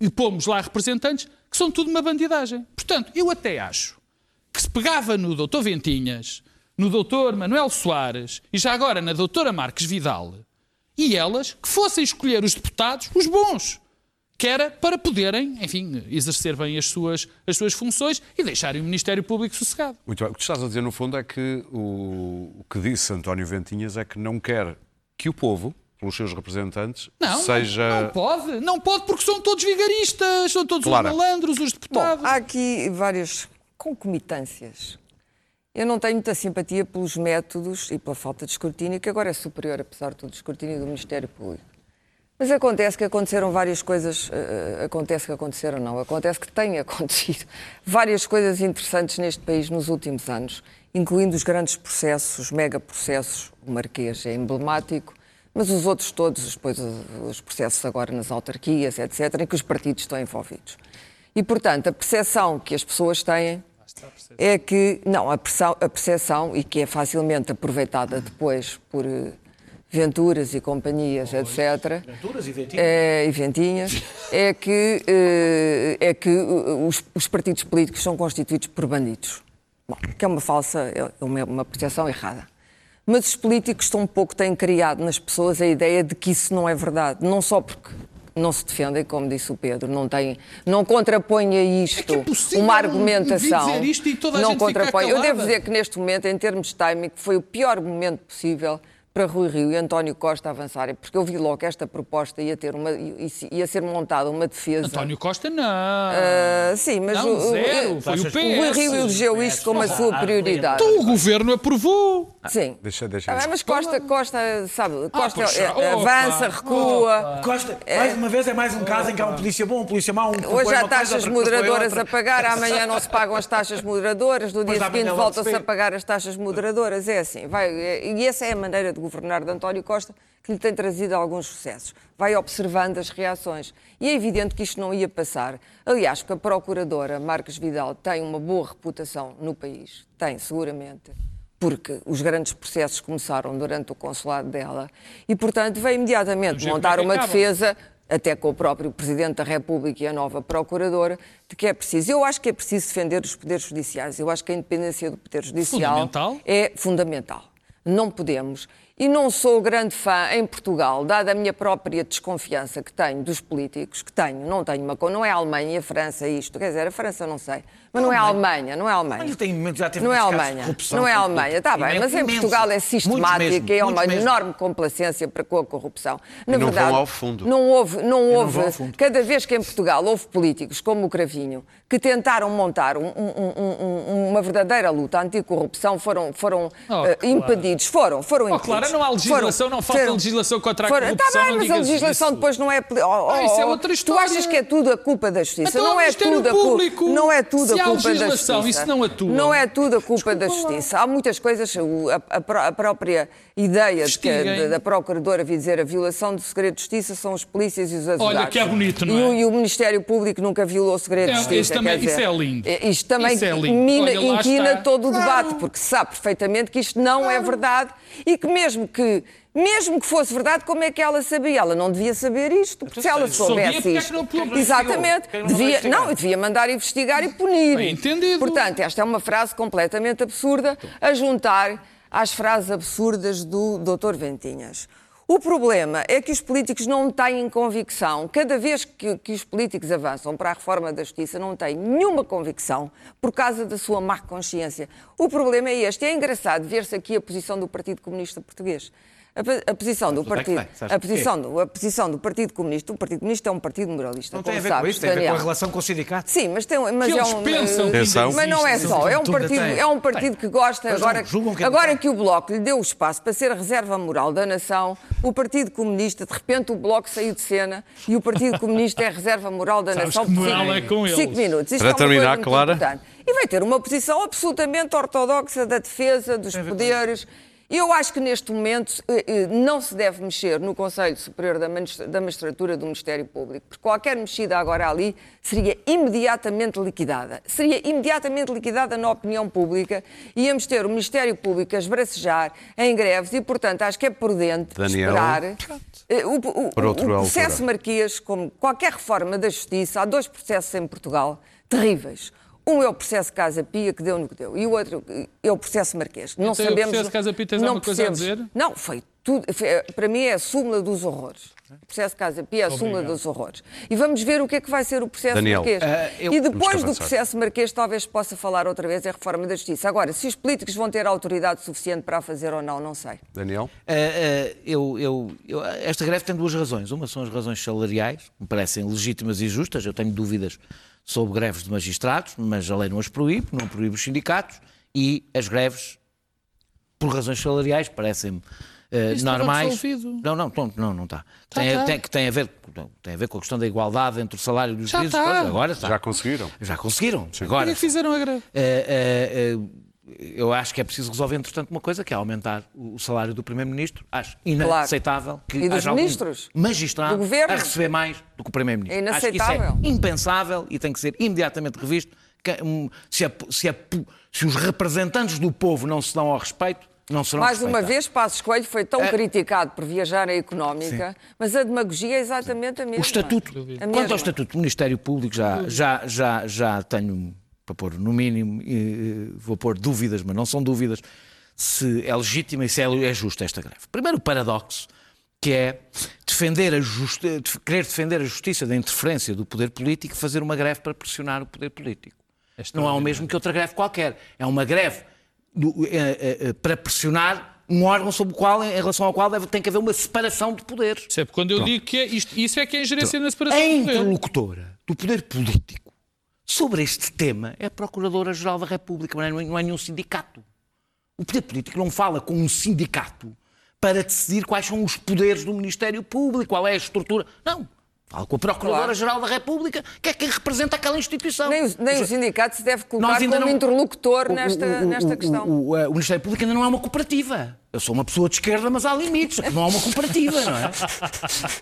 pomos lá representantes que são tudo uma bandidagem. Portanto, eu até acho que se pegava no doutor Ventinhas, no doutor Manuel Soares e já agora na doutora Marques Vidal, e elas que fossem escolher os deputados, os bons, que era para poderem, enfim, exercer bem as suas, as suas funções e deixarem o Ministério Público sossegado. Muito bem. O que tu estás a dizer, no fundo, é que o, o que disse António Ventinhas é que não quer que o povo, pelos seus representantes, Não, seja. não, não pode, não pode porque são todos vigaristas, são todos Clara. os malandros, os Bom, deputados. há aqui várias concomitâncias. Eu não tenho muita simpatia pelos métodos e pela falta de escrutínio, que agora é superior, apesar de tudo, o escrutínio do Ministério Público. Mas acontece que aconteceram várias coisas, eh, acontece que aconteceram não, acontece que têm acontecido várias coisas interessantes neste país nos últimos anos, incluindo os grandes processos, os mega processos, o Marquês é emblemático, mas os outros todos, depois os processos agora nas autarquias, etc., em que os partidos estão envolvidos. E, portanto, a percepção que as pessoas têm é que, não, a, percepção, a percepção, e que é facilmente aproveitada depois por eh, Venturas e companhias, etc., Venturas e Ventinhas. é, e Ventinhas, é que, eh, é que os, os partidos políticos são constituídos por bandidos. Bom, que é uma falsa, é uma, uma percepção errada. Mas os políticos tão pouco têm criado nas pessoas a ideia de que isso não é verdade. Não só porque não se defendem, como disse o Pedro, não, têm, não contrapõem a isto é impossível uma argumentação. isto não contrapõe. Eu devo dizer que neste momento, em termos de timing, foi o pior momento possível para Rui Rio e António Costa avançarem, porque eu vi logo que esta proposta ia, ter uma, ia ser montada uma defesa. António Costa, não. Ah, sim, mas não, o, zero. o- Foi o o Rui. Rio elegeu isto como a sua prioridade. Então o governo aprovou. Sim. Deixa- deixa Ah, isso. mas Costa, Costa sabe, Costa poxa, é- opa, avança, recua. Costa, mais uma vez é mais um caso em que há um polícia bom, um polícia mau, um Hoje há coisa, taxas propõe moderadoras a pagar, amanhã não se pagam as taxas moderadoras, no dia seguinte volta-se se a pagar as taxas moderadoras. É assim. Vai, é- e essa é a maneira de governar de António Costa que lhe tem trazido alguns sucessos. Vai observando as reações. E é evidente que isto não ia passar. Aliás, porque a procuradora Marques Vidal tem uma boa reputação no país. Tem, seguramente. Porque os grandes processos começaram durante o consulado dela. E, portanto, veio imediatamente montar que uma defesa até com o próprio Presidente da República e a nova Procuradora, de que é preciso. Eu acho que é preciso defender os poderes judiciais. Eu acho que a independência do Poder Judicial Fundamental. é fundamental. Não podemos. E não sou grande fã em Portugal, dada a minha própria desconfiança que tenho dos políticos, que tenho, não tenho uma coisa, não é a Alemanha e a França isto, quer dizer, a França não sei, mas não é a Alemanha, não é aAlemanha. Mas tem já teve Não é a muitos casos de Alemanha, corrupção, não é a Alemanha, está bem, mas em Portugal é sistemática e é uma mesmo. enorme complacência para com a corrupção. Na E não verdade, vão ao fundo. Não houve, não houve ao fundo. cada vez que em Portugal houve políticos como o Cravinho que tentaram montar um- um- um- um- uma verdadeira luta anticorrupção foram, foram Oh, eh, claro. impedidos, foram, foram Oh, impedidos. claro, não há legislação, Foram- não falta foram- legislação contra a foram- corrupção, Está bem, mas a legislação isso. depois não é... Oh, oh, Ah, isso é oh, outra Tu história. achas que é tudo a culpa da justiça? Então, não é Ministério tudo a Público, não é tudo a culpa da legislação, justiça. isso não atua. Não é tudo a culpa da justiça. Há muitas coisas, a, a a própria ideia de que a- da, Procuradora vir dizer a violação do segredo de justiça são os polícias e os advogados. Olha, que é bonito, não E o, é? e o Ministério Público nunca violou o segredo É, de justiça. também- dizer, isso é lindo. é- Isto também Isso é mina- Olha, inquina todo o debate, porque sabe perfeitamente que isto não é verdade e que mesmo que mesmo que fosse verdade, como é que ela sabia? Ela não devia saber isto, porque se ela Sabia, soubesse porque é isto, não- é exatamente, é não devia, não, devia mandar investigar e punir. Bem entendido. Portanto, esta é uma frase completamente absurda a juntar às frases absurdas do Dr. Ventinhas. O problema é que os políticos não têm convicção. Cada vez que, que, os políticos avançam para a reforma da justiça, não têm nenhuma convicção por causa da sua má consciência. O problema é este. É engraçado ver-se aqui a posição do Partido Comunista Português. A, a, posição do partido, a posição do, a posição do Partido Comunista, o Partido Comunista é um partido moralista. Não tem a ver sabes, com isso, tem a ver com a relação com o sindicato. Sim, mas tem, mas que é um, pensam, mas não é só, é um partido, é um partido que gosta agora, que agora que o Bloco lhe deu o espaço para ser a reserva moral da nação, o Partido Comunista, de repente o Bloco saiu de cena e o Partido Comunista é a reserva moral da sabes nação. Que moral é com cinco minutos. Isto para é terminar, Clara. Importante. E vai ter uma posição absolutamente ortodoxa da defesa dos poderes. Eu acho que neste momento eh, eh, não se deve mexer no Conselho Superior da Magistratura do Ministério Público, porque qualquer mexida agora ali seria imediatamente liquidada. Seria imediatamente liquidada na opinião pública e íamos ter o Ministério Público a esbracejar em greves e, portanto, acho que é prudente Daniel. esperar. Eh, O, o, o, processo Marquês, como qualquer reforma da justiça, há dois processos em Portugal terríveis. Um é o processo Casa Pia, que deu no que deu, e o outro é o processo Marquês. Não então, sabemos. O processo Casa Pia tens não alguma coisa a dizer? Não, foi tudo. Foi, para mim é a súmula dos horrores. O processo Casa Pia é a súmula dos horrores. E vamos ver o que é que vai ser o processo Daniel, Marquês. uh, eu- e depois do processo Marquês, talvez possa falar outra vez, é a reforma da justiça. Agora, se os políticos vão ter autoridade suficiente para a fazer ou não, não sei. Daniel? Uh, uh, eu, eu- eu- esta greve tem duas razões. Uma são as razões salariais, que me parecem legítimas e justas. Eu tenho dúvidas sobre greves de magistrados, mas a lei não as proíbe, não proíbe os sindicatos. E as greves, por razões salariais, parecem-me uh, normais. Não, não, não, não, não está. Tá, tem, tá. tem- que tem a ver, tem a ver com a questão da igualdade entre o salário dos juízes. tá. Agora está. Já conseguiram? Já conseguiram. Por Agora. que é que fizeram a greve? Eh, eh, eu acho que é preciso resolver, entretanto, uma coisa, que é aumentar o salário do Primeiro-Ministro. Acho inaceitável que E dos haja ministros? magistrado Do governo? a receber mais do que o Primeiro-Ministro. É Acho que isso inaceitável. é impensável e tem que ser imediatamente revisto. Hum, se, a- se a- se os representantes do povo não se dão ao respeito, não serão Mais uma vez, Passos Coelho foi tão É. criticado por viajar a económica, mas a demagogia é exatamente a mesma. O estatuto, A quanto mesma. ao estatuto do Ministério Público, já, já, já, já tenho para pôr no mínimo, vou pôr dúvidas, mas não são dúvidas, se é legítima e se é, é justa esta greve. Primeiro, paradoxo, que é defender a justi- querer defender a justiça da interferência do poder político e fazer uma greve para pressionar o poder político. Não é o mesmo que outra greve qualquer. É uma greve do- eh, eh, eh, para pressionar um órgão sobre o qual, em relação ao qual deve, tem que haver uma separação de poderes. Percebe? Quando eu digo que é isto, isso é que é ingerência na separação A de poder. interlocutora do poder político sobre este tema é a Procuradora-Geral da República, não é, não é nenhum sindicato. O poder político não fala com um sindicato para decidir quais são os poderes do Ministério Público, qual é a estrutura. Não. Fala com a Procuradora-Geral da República, que é quem representa aquela instituição. Nem, o- nem o sindicato se deve colocar como não- interlocutor O- nesta, o- o- nesta questão. O Ministério Público ainda não é uma cooperativa. Eu sou uma pessoa de esquerda, mas há limites. Não é uma cooperativa, não é?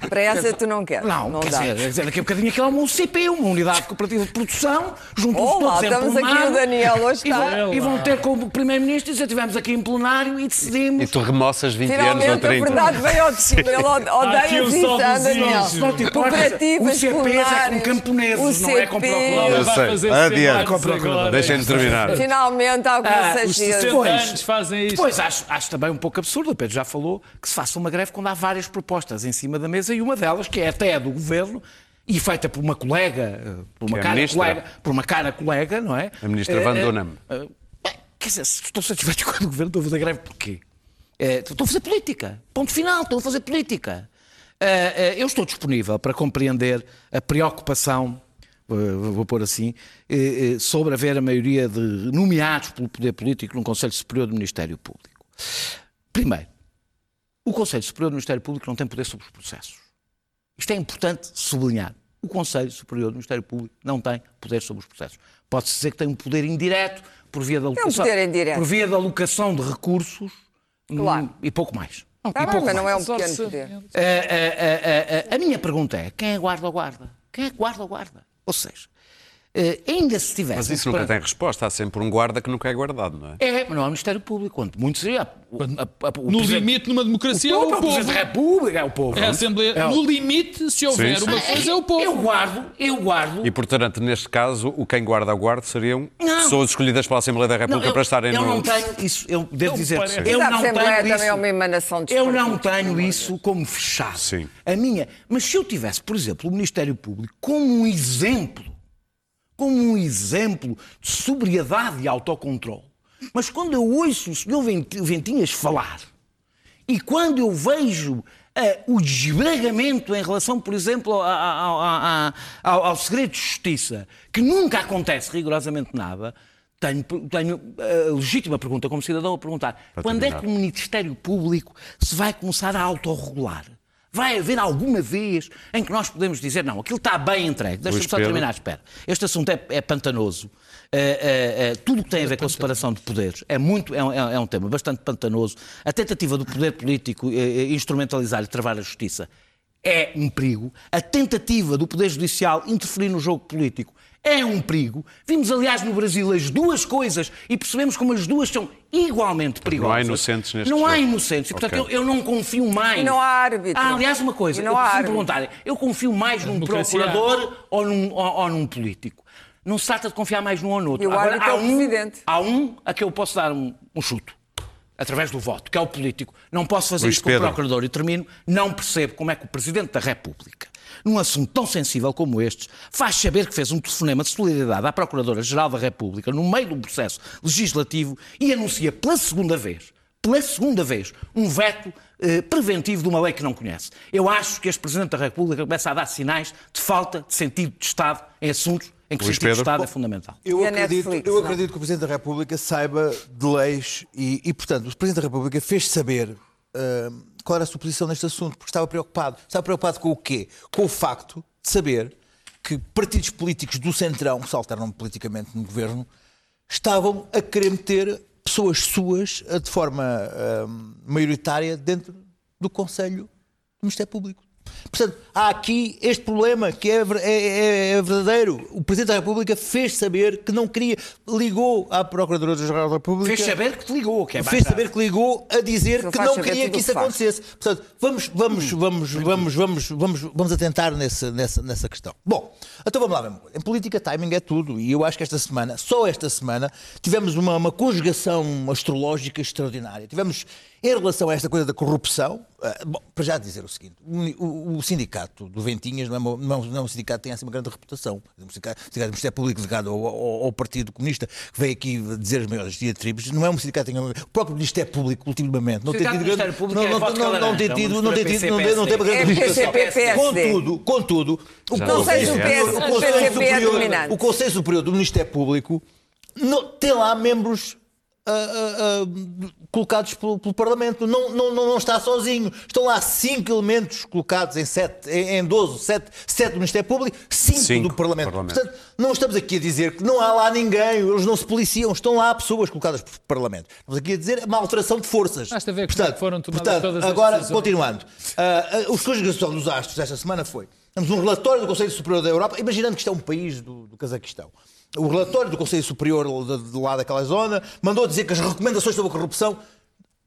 Para essa tu não queres. Não, não quer dá. dizer, quer dizer, daqui a bocadinho aquilo é uma UCP, uma unidade cooperativa de produção, juntam-se Olá, todos em estamos aqui, o Daniel hoje e vão, está. e vão ter como Primeiro-Ministro e dizer, estivemos aqui em plenário e E decidimos. tu remoças 20 anos Finalmente ou a 30. verdade veio ao de cima. Ele odeia isso, Daniel. olhos. Não te importa, Cooperativas, o CPs é com camponeses, não é com UCP. procuradores. Eu sei. Adiante. 100 anos agora. Deixem-nos terminar. Finalmente há alguma Ah, Os 60 sageza. Pois. anos fazem isto. Depois acho, acho também um pouco absurdo, o Pedro já falou, que se faça uma greve quando há várias propostas em cima da mesa e uma delas, que é até a do governo, e feita por uma colega, eh, por uma Que é cara ministra. colega, por uma cara colega, não é? A ministra Van eh, Dunham. eh, bem, quer dizer, se estou satisfeito com o governo, estou a fazer greve porquê? Estou a fazer política. Ponto final, estou a fazer política. Eu estou disponível para compreender a preocupação, vou pôr assim, sobre haver a maioria de nomeados pelo poder político num Conselho Superior do Ministério Público. Primeiro, o Conselho Superior do Ministério Público não tem poder sobre os processos. Isto é importante sublinhar. O Conselho Superior do Ministério Público não tem poder sobre os processos. Pode-se dizer que tem um poder indireto por via da alocação, poder indireto. por via da alocação de recursos Claro. e pouco mais. Tá E bem, pouco mas não é um pequeno poder. a, a- a- a- minha pergunta é: quem é guarda ou guarda? Quem é que guarda ou guarda? Ou seja, Uh, ainda se tivesse. Mas isso nunca tem resposta, há sempre um guarda que nunca é guardado, não é? É, mas não há Ministério Público. Quando muito seria. No limite, numa democracia, o é o povo. povo. da República é o povo. É a Assembleia. É o- No limite, se houver Sim, sim. uma coisa, é o povo. Eu guardo, eu guardo. E, portanto, neste caso, o quem guarda o guarda seriam Não. pessoas escolhidas pela Assembleia da República eu, para estarem eu no... não tenho isso, eu devo dizer, parece. eu a não Assembleia tenho também é uma isso. emanação de Eu não tenho isso como fechado. Sim. A minha. Mas se eu tivesse, por exemplo, o Ministério Público como um exemplo, como um exemplo de sobriedade e autocontrole, mas quando eu ouço o Sr. Vent- Ventinhas falar e quando eu vejo eh, o desbragamento em relação, por exemplo, a- a- a- ao, ao segredo de justiça, que nunca acontece rigorosamente nada, tenho, tenho a legítima pergunta como cidadão a perguntar: quando é que o Ministério Público se vai começar a autorregular? Vai haver alguma vez em que nós podemos dizer, não, aquilo está bem entregue. Deixa-me só terminar, espera. Este assunto é, é pantanoso. Eh, eh, tudo o que tem a ver com a separação de poderes é, muito, é, um- é é um tema bastante pantanoso. A tentativa do poder político instrumentalizar e travar a justiça é um perigo. A tentativa do Poder Judicial interferir no jogo político é um perigo. Vimos, aliás, no Brasil as duas coisas e percebemos como as duas são igualmente perigosas. Não há inocentes neste Não há jogo. inocentes. E, portanto, Ok. eu, eu não confio mais. E não há árbitro. Ah, aliás, uma coisa, não eu há preciso árbitro. perguntar, eu confio mais num procurador ou num, ou, ou num político? Não se trata de confiar mais num ou no outro. E o Agora, árbitro é há o um, presidente. há um a que eu posso dar um, um chuto. Através do voto, que é o político. Não posso fazer Luís isso com o Pedro. procurador e termino. Não percebo como é que o Presidente da República, num assunto tão sensível como este, faz saber que fez um telefonema de solidariedade à Procuradora-Geral da República no meio de um processo legislativo e anuncia pela segunda vez, pela segunda vez, um veto eh, preventivo de uma lei que não conhece. Eu acho que este Presidente da República começa a dar sinais de falta de sentido de Estado em assuntos em que o sentido de Pedro. Estado é fundamental. Eu acredito, Netflix, eu acredito que o Presidente da República saiba de leis e, e, portanto, o Presidente da República fez saber ah, qual era a sua posição neste assunto, porque estava preocupado. Estava preocupado com o quê? Com o facto de saber que partidos políticos do Centrão, que se alternam politicamente no governo, estavam a querer meter pessoas suas ah, de forma ah, maioritária dentro do Conselho do Ministério Público. Portanto, há aqui este problema que é, é, é, é, verdadeiro. O Presidente da República fez saber que não queria, ligou à Procuradora-Geral da República. Fez saber que te ligou, que é Fez saber que ligou a dizer que não queria que isso acontecesse. Portanto, vamos, vamos, hum. vamos, vamos, vamos, vamos, vamos atentar nessa, nessa, nessa questão. Bom, então vamos lá, meu. Em política, timing é tudo. E eu acho que esta semana, só esta semana, tivemos uma, uma conjugação astrológica extraordinária. Tivemos, em relação a esta coisa da corrupção, eh, bom, para já dizer o seguinte, o, o- sindicato do Ventinhas não é, uma- não, não é um sindicato que tem assim uma grande reputação. O sindicato, o sindicato do Ministério Público ligado ao, ao- ao Partido Comunista, que veio aqui dizer as maiores diatribes, não é um sindicato que tenha. O próprio Ministério Público, ultimamente, não tem tido do grande. Ministério Público não, é não, vodka não, não tem é tido, não tem tido, não tem, não tem uma grande É reputação. Contudo, contudo, o se o É. PS, o o Conselho é Superior, o Conselho Superior do Ministério Público não- tem lá membros ah, ah, ah, colocados pelo, pelo Parlamento. Não, não, não, não está sozinho. Estão lá cinco elementos colocados em, sete, em, em 12, sete, sete do Ministério Público, cinco, Cinco do Parlamento. Parlamento. Portanto, não estamos aqui a dizer que não há lá ninguém, eles não se policiam, estão lá pessoas colocadas pelo Parlamento. Estamos aqui a dizer uma alteração de forças. Basta ver como é que foram tomadas portanto, todas as agora, continuando. Ah, os conjugação dos astros esta semana foi. Temos um relatório do Conselho Superior da Europa, imaginando que isto é um país do, do Cazaquistão. O relatório do Conselho Superior de, de lá daquela zona mandou dizer que as recomendações sobre a corrupção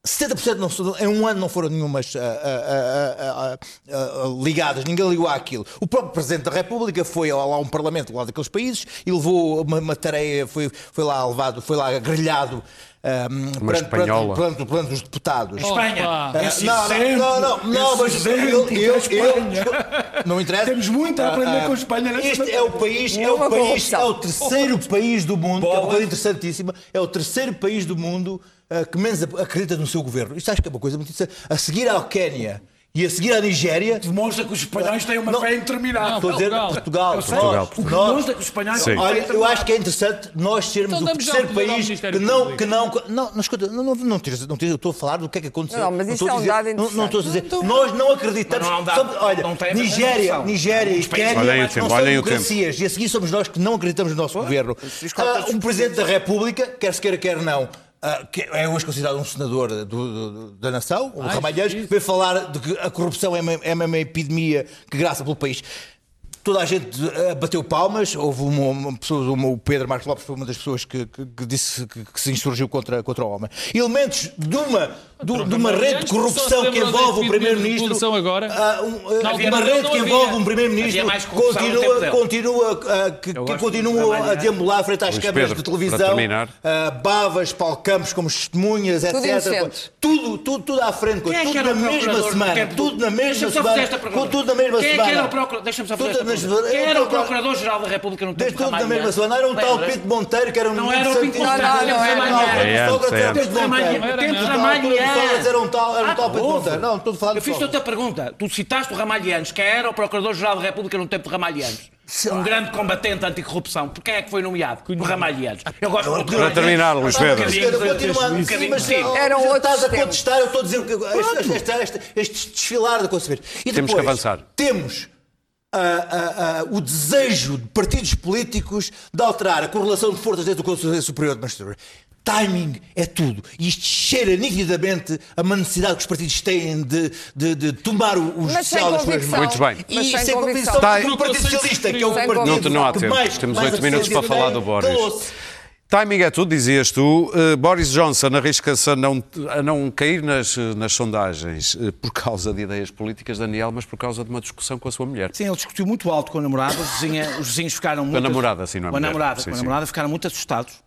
70% não, em um ano não foram nenhumas ah, ah, ah, ligadas, ninguém ligou àquilo. O próprio Presidente da República foi lá a um parlamento lá daqueles países e levou uma, uma tarefa, foi, foi lá levado, foi lá grelhado ah, perante, espanhola. perante, perante, perante os deputados. Espanha. Esse Não, não, não, não, não, mas eu, eu, eu, não interessa. Temos muito a aprender Ah, com a Espanha Este é o país, é Nenhuma o país, é o terceiro país do mundo, que é uma coisa interessantíssima, é o terceiro país do mundo ah, que menos acredita no seu governo. Isto acho que é uma coisa muito interessante. A seguir ao Quénia e a seguir à Nigéria, Demonstra que os espanhóis têm uma Não. fé interminável. estou a dizer Portugal. Portugal. Sei. nós- O que nós- demonstra que os espanhóis Sim. têm uma fé Olha, eu acho que é interessante nós sermos Então o terceiro país que não, que não, não, não, escuta, não, não, não, tires- não, tires- eu estou a falar do que é que aconteceu. Não, mas isso a é um dizer- dado não, não estou a dizer. Nós não acreditamos. Não um dado- somos- olha, não tem a Nigéria. Nigéria e Quénia Olhem o não tempo, são olhem o tempo. democracias e a seguir somos nós que não acreditamos no nosso governo. corta Ah, um Presidente da República, quer se queira, quer não. Ah, que é hoje considerado um senador do- do- da nação, o isso. veio falar de que a corrupção é uma, é uma epidemia que graça pelo país. Toda a gente uh, bateu palmas. Houve uma, uma pessoa, uma, o Pedro Marcos Lopes foi uma das pessoas que, que, que disse que, que, se insurgiu contra, contra o homem. Elementos de uma, de, de uma rede de corrupção que envolve o Primeiro-Ministro. agora? Uh, um, uma rede que envolve um Primeiro-Ministro continua, continua, uh, que, que continua a deambular frente às câmaras de televisão. Uh, Bavas, Paulo Campos como testemunhas, tudo etc. Tudo, tudo, tudo à frente. Tudo é na mesma semana. Tudo na mesma semana. Tudo na mesma semana. Esta Quem era o Procurador-Geral da República no tempo de Tudo na mesma semana. Era um tal Pinto Monteiro que era um Não era o Pinto Monteiro. Não, era. Pinto Monteiro. Pinto Ramalhianos. Era um tal, era um tal Pinto Monteiro. Não, estou a falar Eu fiz-te outra pergunta. Tu citaste o Ramalhianos. Quem era o Procurador-Geral da República no tempo de Ramalhianos? Um grande combatente anticorrupção. Por quem é que foi nomeado? Por Ramalhianos. Eu gosto de Para terminar, Luís Pedro. Eram outros Estás a contestar, eu estou a dizer que este desfilar da conceber. E temos que avançar. Temos Uh, uh, uh, o desejo de partidos políticos de alterar a correlação de forças dentro do Conselho Superior de Magistratura. Timing é tudo. E isto cheira nitidamente a uma necessidade que os partidos têm de, de, de tomar o, o judicial das suas mãos. Muito bem. E Mas sem convicção do Partido Socialista, que é o partido não, não há tempo. mais, Temos oito minutos para falar do Boris. Timing é tudo, dizias tu. Uh, Boris Johnson arrisca-se a não, a não cair nas, nas sondagens uh, por causa de ideias políticas, Daniel, mas por causa de uma discussão com a sua mulher. Sim, ele discutiu muito alto com a namorada, os vizinhos, os vizinhos ficaram muito... Com a namorada, sim, não é Com a namorada, sim, com a namorada ficaram muito assustados.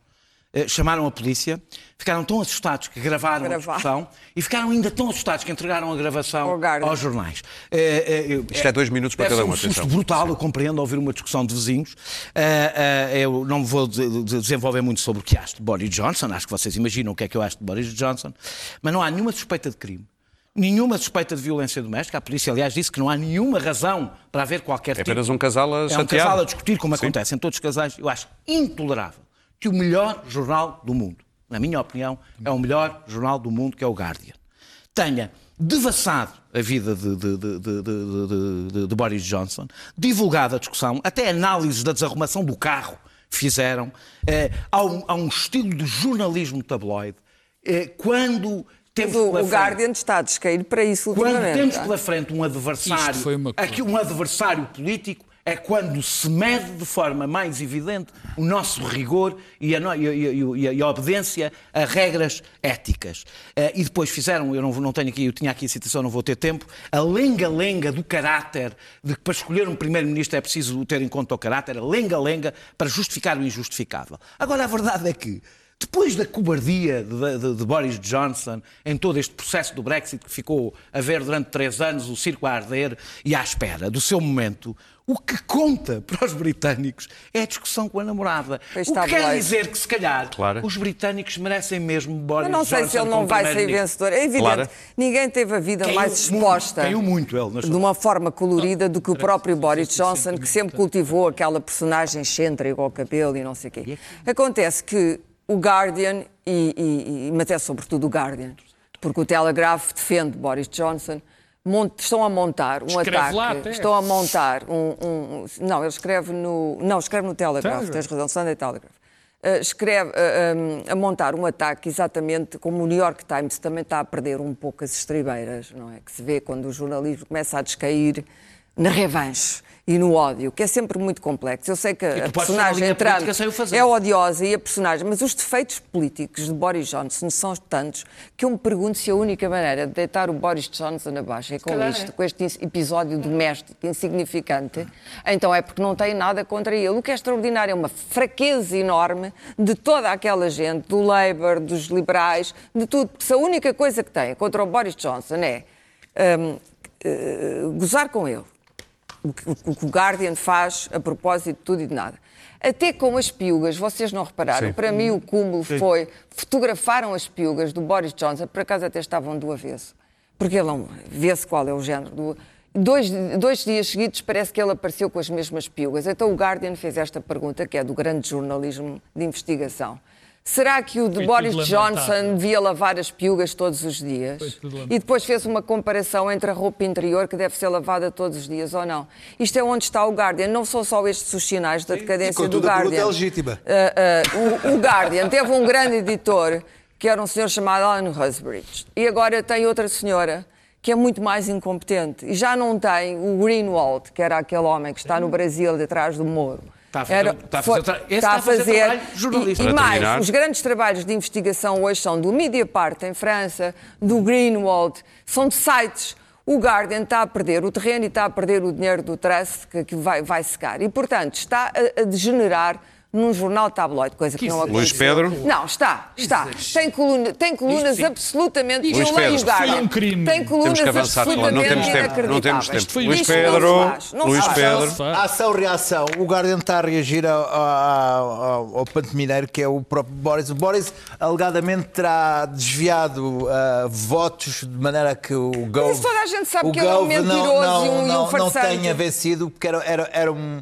Eh, chamaram a polícia, ficaram tão assustados que gravaram Gravar. a discussão e ficaram ainda tão assustados que entregaram a gravação aos jornais. Uh, uh, Isto é dois minutos para cada um, um susto brutal, eu compreendo, ouvir uma discussão de vizinhos. Uh, eu não vou desenvolver muito sobre o que acho de Boris Johnson, acho que vocês imaginam o que é que eu acho de Boris Johnson, mas não há nenhuma suspeita de crime nenhuma suspeita de violência doméstica. A polícia, aliás, disse que não há nenhuma razão para haver qualquer é tipo. É apenas um casal a É um casal a discutir, como Sim. acontece em todos os casais. Eu acho intolerável que o melhor jornal do mundo, na minha opinião, é o melhor jornal do mundo, que é o Guardian, tenha devassado a vida de, de, de, de, Boris Johnson, divulgado a discussão, até análises da desarrumação do carro fizeram, eh, há, um, há, um, estilo de jornalismo tabloide, eh, quando temos o, o Guardian está a descair para isso Quando temos pela frente um adversário, aqui um adversário político, é quando se mede de forma mais evidente o nosso rigor e a, e a, e a obediência a regras éticas. Uh, e depois fizeram, eu não, não, tenho aqui, eu tinha aqui a citação, não vou ter tempo, a lenga-lenga do caráter, de que para escolher um primeiro-ministro é preciso ter em conta o caráter, a lenga-lenga para justificar o injustificável. Agora, a verdade é que depois da cobardia de, de, de, Boris Johnson em todo este processo do Brexit que ficou a ver durante três anos o circo a arder e à espera do seu momento, o que conta para os britânicos é a discussão com a namorada. O que quer dizer que, se calhar, claro. os britânicos merecem mesmo Boris Johnson. Mas não sei se ele não vai sair vencedor. É evidente, claro. ninguém teve a vida caiu mais exposta caiu muito ele, de uma forma colorida do que o próprio Boris Johnson, que sempre cultivou aquela personagem excêntrica ao cabelo e não sei o quê. Acontece que o Guardian, e, e, e, mas é sobretudo o Guardian, porque o Telegraph defende Boris Johnson, mont, estão a montar um escreve ataque. Lá até. Estão a montar um, um, Não, ele escreve no. Não, escreve no Telegraph, Telegraph. tens razão, Sunday Telegraph. Uh, escreve uh, um, a montar um ataque exatamente como o New York Times também está a perder um pouco as estribeiras, não é? Que se vê quando o jornalismo começa a descair na revanche e no ódio, que é sempre muito complexo. Eu sei que a personagem entrando é odiosa e a personagem, mas os defeitos políticos de Boris Johnson são tantos que eu me pergunto se a única maneira de deitar o Boris Johnson abaixo é com isto, é. com este episódio doméstico insignificante, então é porque não tem nada contra ele. O que é extraordinário é uma fraqueza enorme de toda aquela gente, do Labour, dos liberais, de tudo, porque se a única coisa que tem contra o Boris Johnson é um, uh, eh, gozar com ele o que o Guardian faz a propósito de tudo e de nada. Até com as piugas, vocês não repararam, Sim. para mim o cúmulo Sim. foi, fotografaram as piugas do Boris Johnson, por acaso até estavam do avesso, porque ele não, vê-se qual é o género do... Dois, dois dias seguidos parece que ele apareceu com as mesmas piugas. Então o Guardian fez esta pergunta, que é do grande jornalismo de investigação. Será que o de Boris Johnson devia lavar as piugas todos os dias? E depois fez uma comparação entre a roupa interior que deve ser lavada todos os dias ou não. Isto é onde está o Guardian. Não são só estes os sinais da decadência do Guardian. É legítima. Uh, uh, o, o Guardian teve um grande editor que era um senhor chamado Alan Husbridge. E agora tem outra senhora que é muito mais incompetente. E já não tem o Greenwald, que era aquele homem que está no Brasil detrás do Moro. Está a fazer- está a fazer tra- está a fazer, trabalho jornalístico. E, e mais, terminar. os grandes trabalhos de investigação hoje são do Mediapart em França, do Greenwald, são de sites. O Guardian está a perder o terreno e está a perder o dinheiro do trust que, que vai, vai secar. E, portanto, está a, a degenerar num jornal tabloide, coisa que, não aconteceu. Luís Pedro? Não, está, está. Tem, coluna- tem colunas absolutamente... Luís Pedro. Foi um crime. Tem colunas Temos que avançar, absolutamente não temos tempo, não temos tempo. foi Luís Isto não se Pedro, faz, não se Luís. Pedro. Ação-reação. O Guardian está a reagir ao, ao, ao, ao Panto Mineiro, que é o próprio Boris. O Boris alegadamente terá desviado ah, votos de maneira que o Gove. isso toda a gente sabe que ele é um mentiroso não, e um- e um não, não farsante. tenha vencido, porque era, era, era um.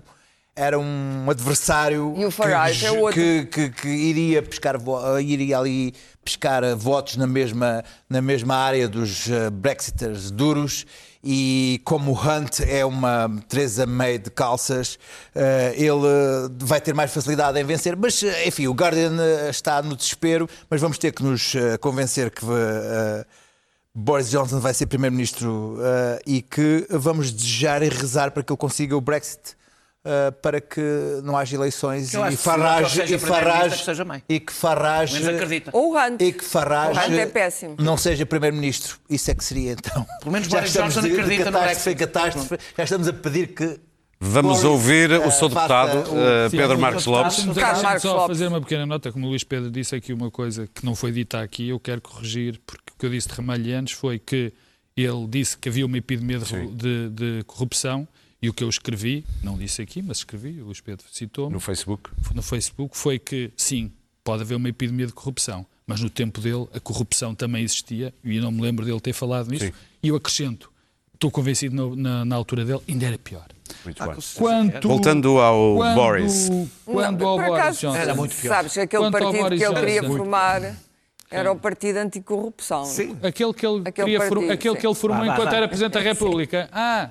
Era um adversário E o Farage que, é outro. que, que- que iria, pescar, vo- iria ali pescar eh, votos na mesma, na mesma área dos eh, Brexiters duros e como o Hunt é uma Theresa May de calças, eh, ele eh, vai ter mais facilidade em vencer. Mas, eh, enfim, o Guardian eh, está no desespero, mas vamos ter que nos eh, convencer que eh, Boris Johnson vai ser Primeiro-Ministro eh, e que vamos desejar e rezar para que ele consiga o Brexit. Eh, para que não haja eleições e que Farage, seja e Farage, que seja May. e que Farage. Ou o Hunt. e que Farage O Hunt é péssimo. não seja Primeiro-Ministro. Isso é que seria então. Pelo menos Já Boris estamos Johnson acredita no catástrofe em Brexit. catástrofe. Já estamos a pedir que. Vamos Boris, ouvir eh, o seu faça deputado, eh, Sim, Pedro Marcos Lopes. Marcos só Lopes. fazer uma pequena nota, como o Luís Pedro disse aqui uma coisa que não foi dita aqui, eu quero corrigir, porque o que eu disse de Ramalhianos foi que ele disse que havia uma epidemia de, de- de corrupção e o que eu escrevi, não disse aqui, mas escrevi, o Luís Pedro citou-me, No Facebook. no Facebook foi que, sim, pode haver uma epidemia de corrupção, mas no tempo dele a corrupção também existia e eu não me lembro dele ter falado nisso. Sim. E eu acrescento, estou convencido no- na, na altura dele, ainda era pior. Muito bem. Quanto, Voltando ao quando, Boris. Quando Não, ao Boris acaso, Johnson. Era muito pior. Sabes, aquele Quanto partido que ele queria formar era o Partido Anticorrupção. Sim. Aquele que ele, Aquele queria for- partido, aquele sim. que ele formou enquanto era Presidente da República. Ah,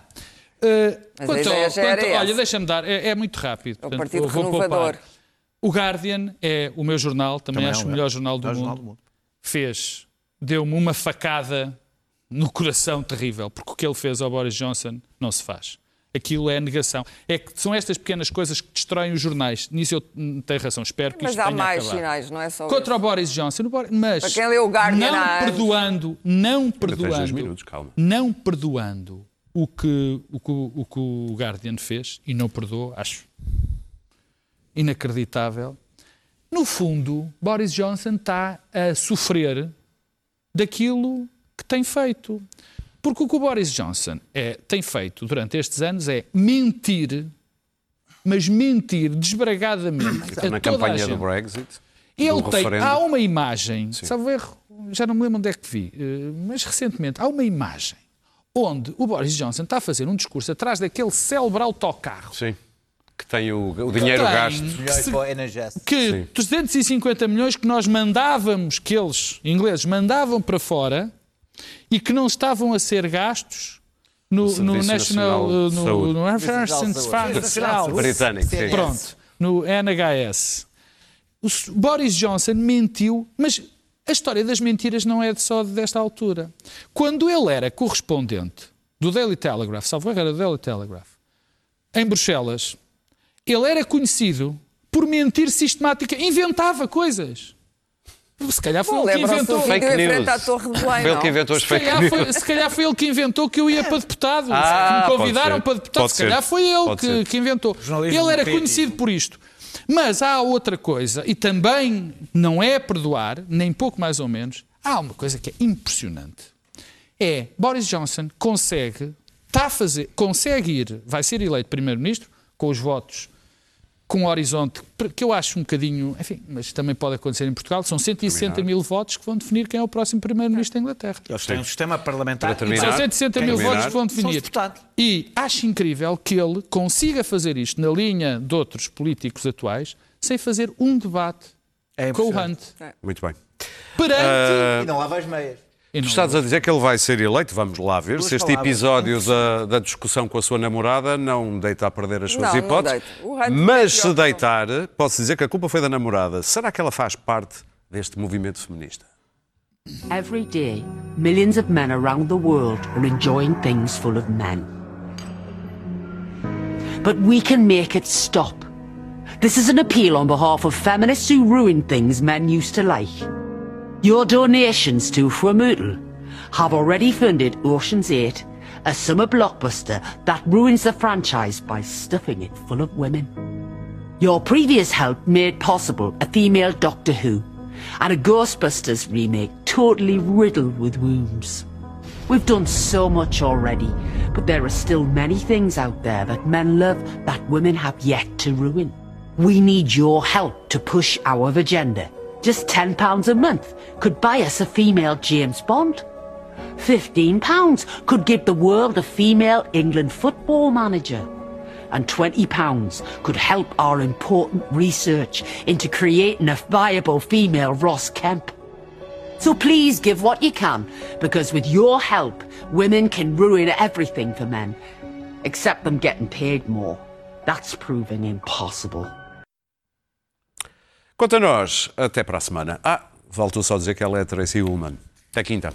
Mas quanto a ao- ideia já era quanto- olha, deixa-me dar, é, é muito rápido. É o portanto, Partido vou- Renovador. poupar. O Guardian é o meu jornal, também, Também é acho o o melhor jornal do, Melhor mundo. jornal do mundo. Fez, deu-me uma facada no coração terrível, porque o que ele fez ao Boris Johnson não se faz. Aquilo é negação. É que são estas pequenas coisas que destroem os jornais. Nisso eu hum, tenho razão. Espero que Mas isto há tenha mais acabado. sinais, não é só Contra esse. o Boris Johnson, mas Para quem leu o Guardian não há perdoando, não perdoando, minutos, calma. não perdoando o que, o, que, o que o Guardian fez, e não perdoou, acho inacreditável. No fundo, Boris Johnson está a sofrer daquilo que tem feito. Porque o que o Boris Johnson é, tem feito durante estes anos é mentir, mas mentir desbragadamente Está a na campanha gente. do Brexit. Ele tem, referendo. há uma imagem, salvo erro, já não me lembro onde é que vi, eh, mas recentemente há uma imagem onde o Boris Johnson está a fazer um discurso atrás daquele célebre autocarro Sim. Que tem o, o dinheiro tem- gasto. Milhões para o NHS. que Sim. 250 milhões que nós mandávamos, que eles, ingleses, mandavam para fora e que não estavam a ser gastos no, No National, Nacional de no, no Fund- Britânico, sim. Pronto, no NHS. O Boris Johnson mentiu, mas a história das mentiras não é só desta altura. Quando ele era correspondente do Daily Telegraph, salvo erro, era do Daily Telegraph, em Bruxelas, ele era conhecido por mentir sistemática, inventava coisas. Se calhar foi Bom, ele que inventou. Fake news. à Torre ele que inventou as Se fake calhar, news. foi, se calhar foi ele que inventou que eu ia para deputado. Ah, que me convidaram para deputado. Pode se calhar ser. foi ele que, que inventou. Ele era conhecido por isto. Mas há outra coisa, e também não é perdoar, nem pouco mais ou menos, há uma coisa que é impressionante. É Boris Johnson consegue, está a fazer, consegue ir, vai ser eleito primeiro-ministro com os votos com um horizonte que eu acho um bocadinho, enfim, mas também pode acontecer em Portugal, são 160 mil votos que vão definir quem é o próximo primeiro-ministro da Inglaterra. Eles têm um sistema parlamentar Para terminar. São 160 mil Terminar. votos que vão definir. E acho incrível que ele consiga fazer isto na linha de outros políticos atuais, sem fazer um debate É com o. Hunt. Muito bem. Perante. E não lava as meias. E Tu não- estás a dizer que ele vai ser eleito, vamos lá ver, Duas se este palavras. episódio da, da discussão com a sua namorada não deita a perder as suas Não, não hipóteses. deita. O Hunt Mas se deitar, posso dizer que a culpa foi da namorada. Será que ela faz parte deste movimento feminista? Every day, millions of men around the world are enjoying things full of men. But we can make it stop. This is an appeal on behalf of feminists who ruin things men used to like. Your donations to Fwamutl have already funded Ocean's 8, a summer blockbuster that ruins the franchise by stuffing it full of women. Your previous help made possible a female Doctor Who and a Ghostbusters remake totally riddled with wounds. We've done so much already, but there are still many things out there that men love that women have yet to ruin. We need your help to push our agenda. Just £10 a month could buy us a female James Bond. £15 could give the world a female England football manager. And £20 could help our important research into creating a viable female Ross Kemp. So please give what you can, because with your help, women can ruin everything for men, except them getting paid more. That's proving impossible. Quanto a nós, até para a semana. Ah, volto só a dizer que ela é Tracy Ullman. Até quinta.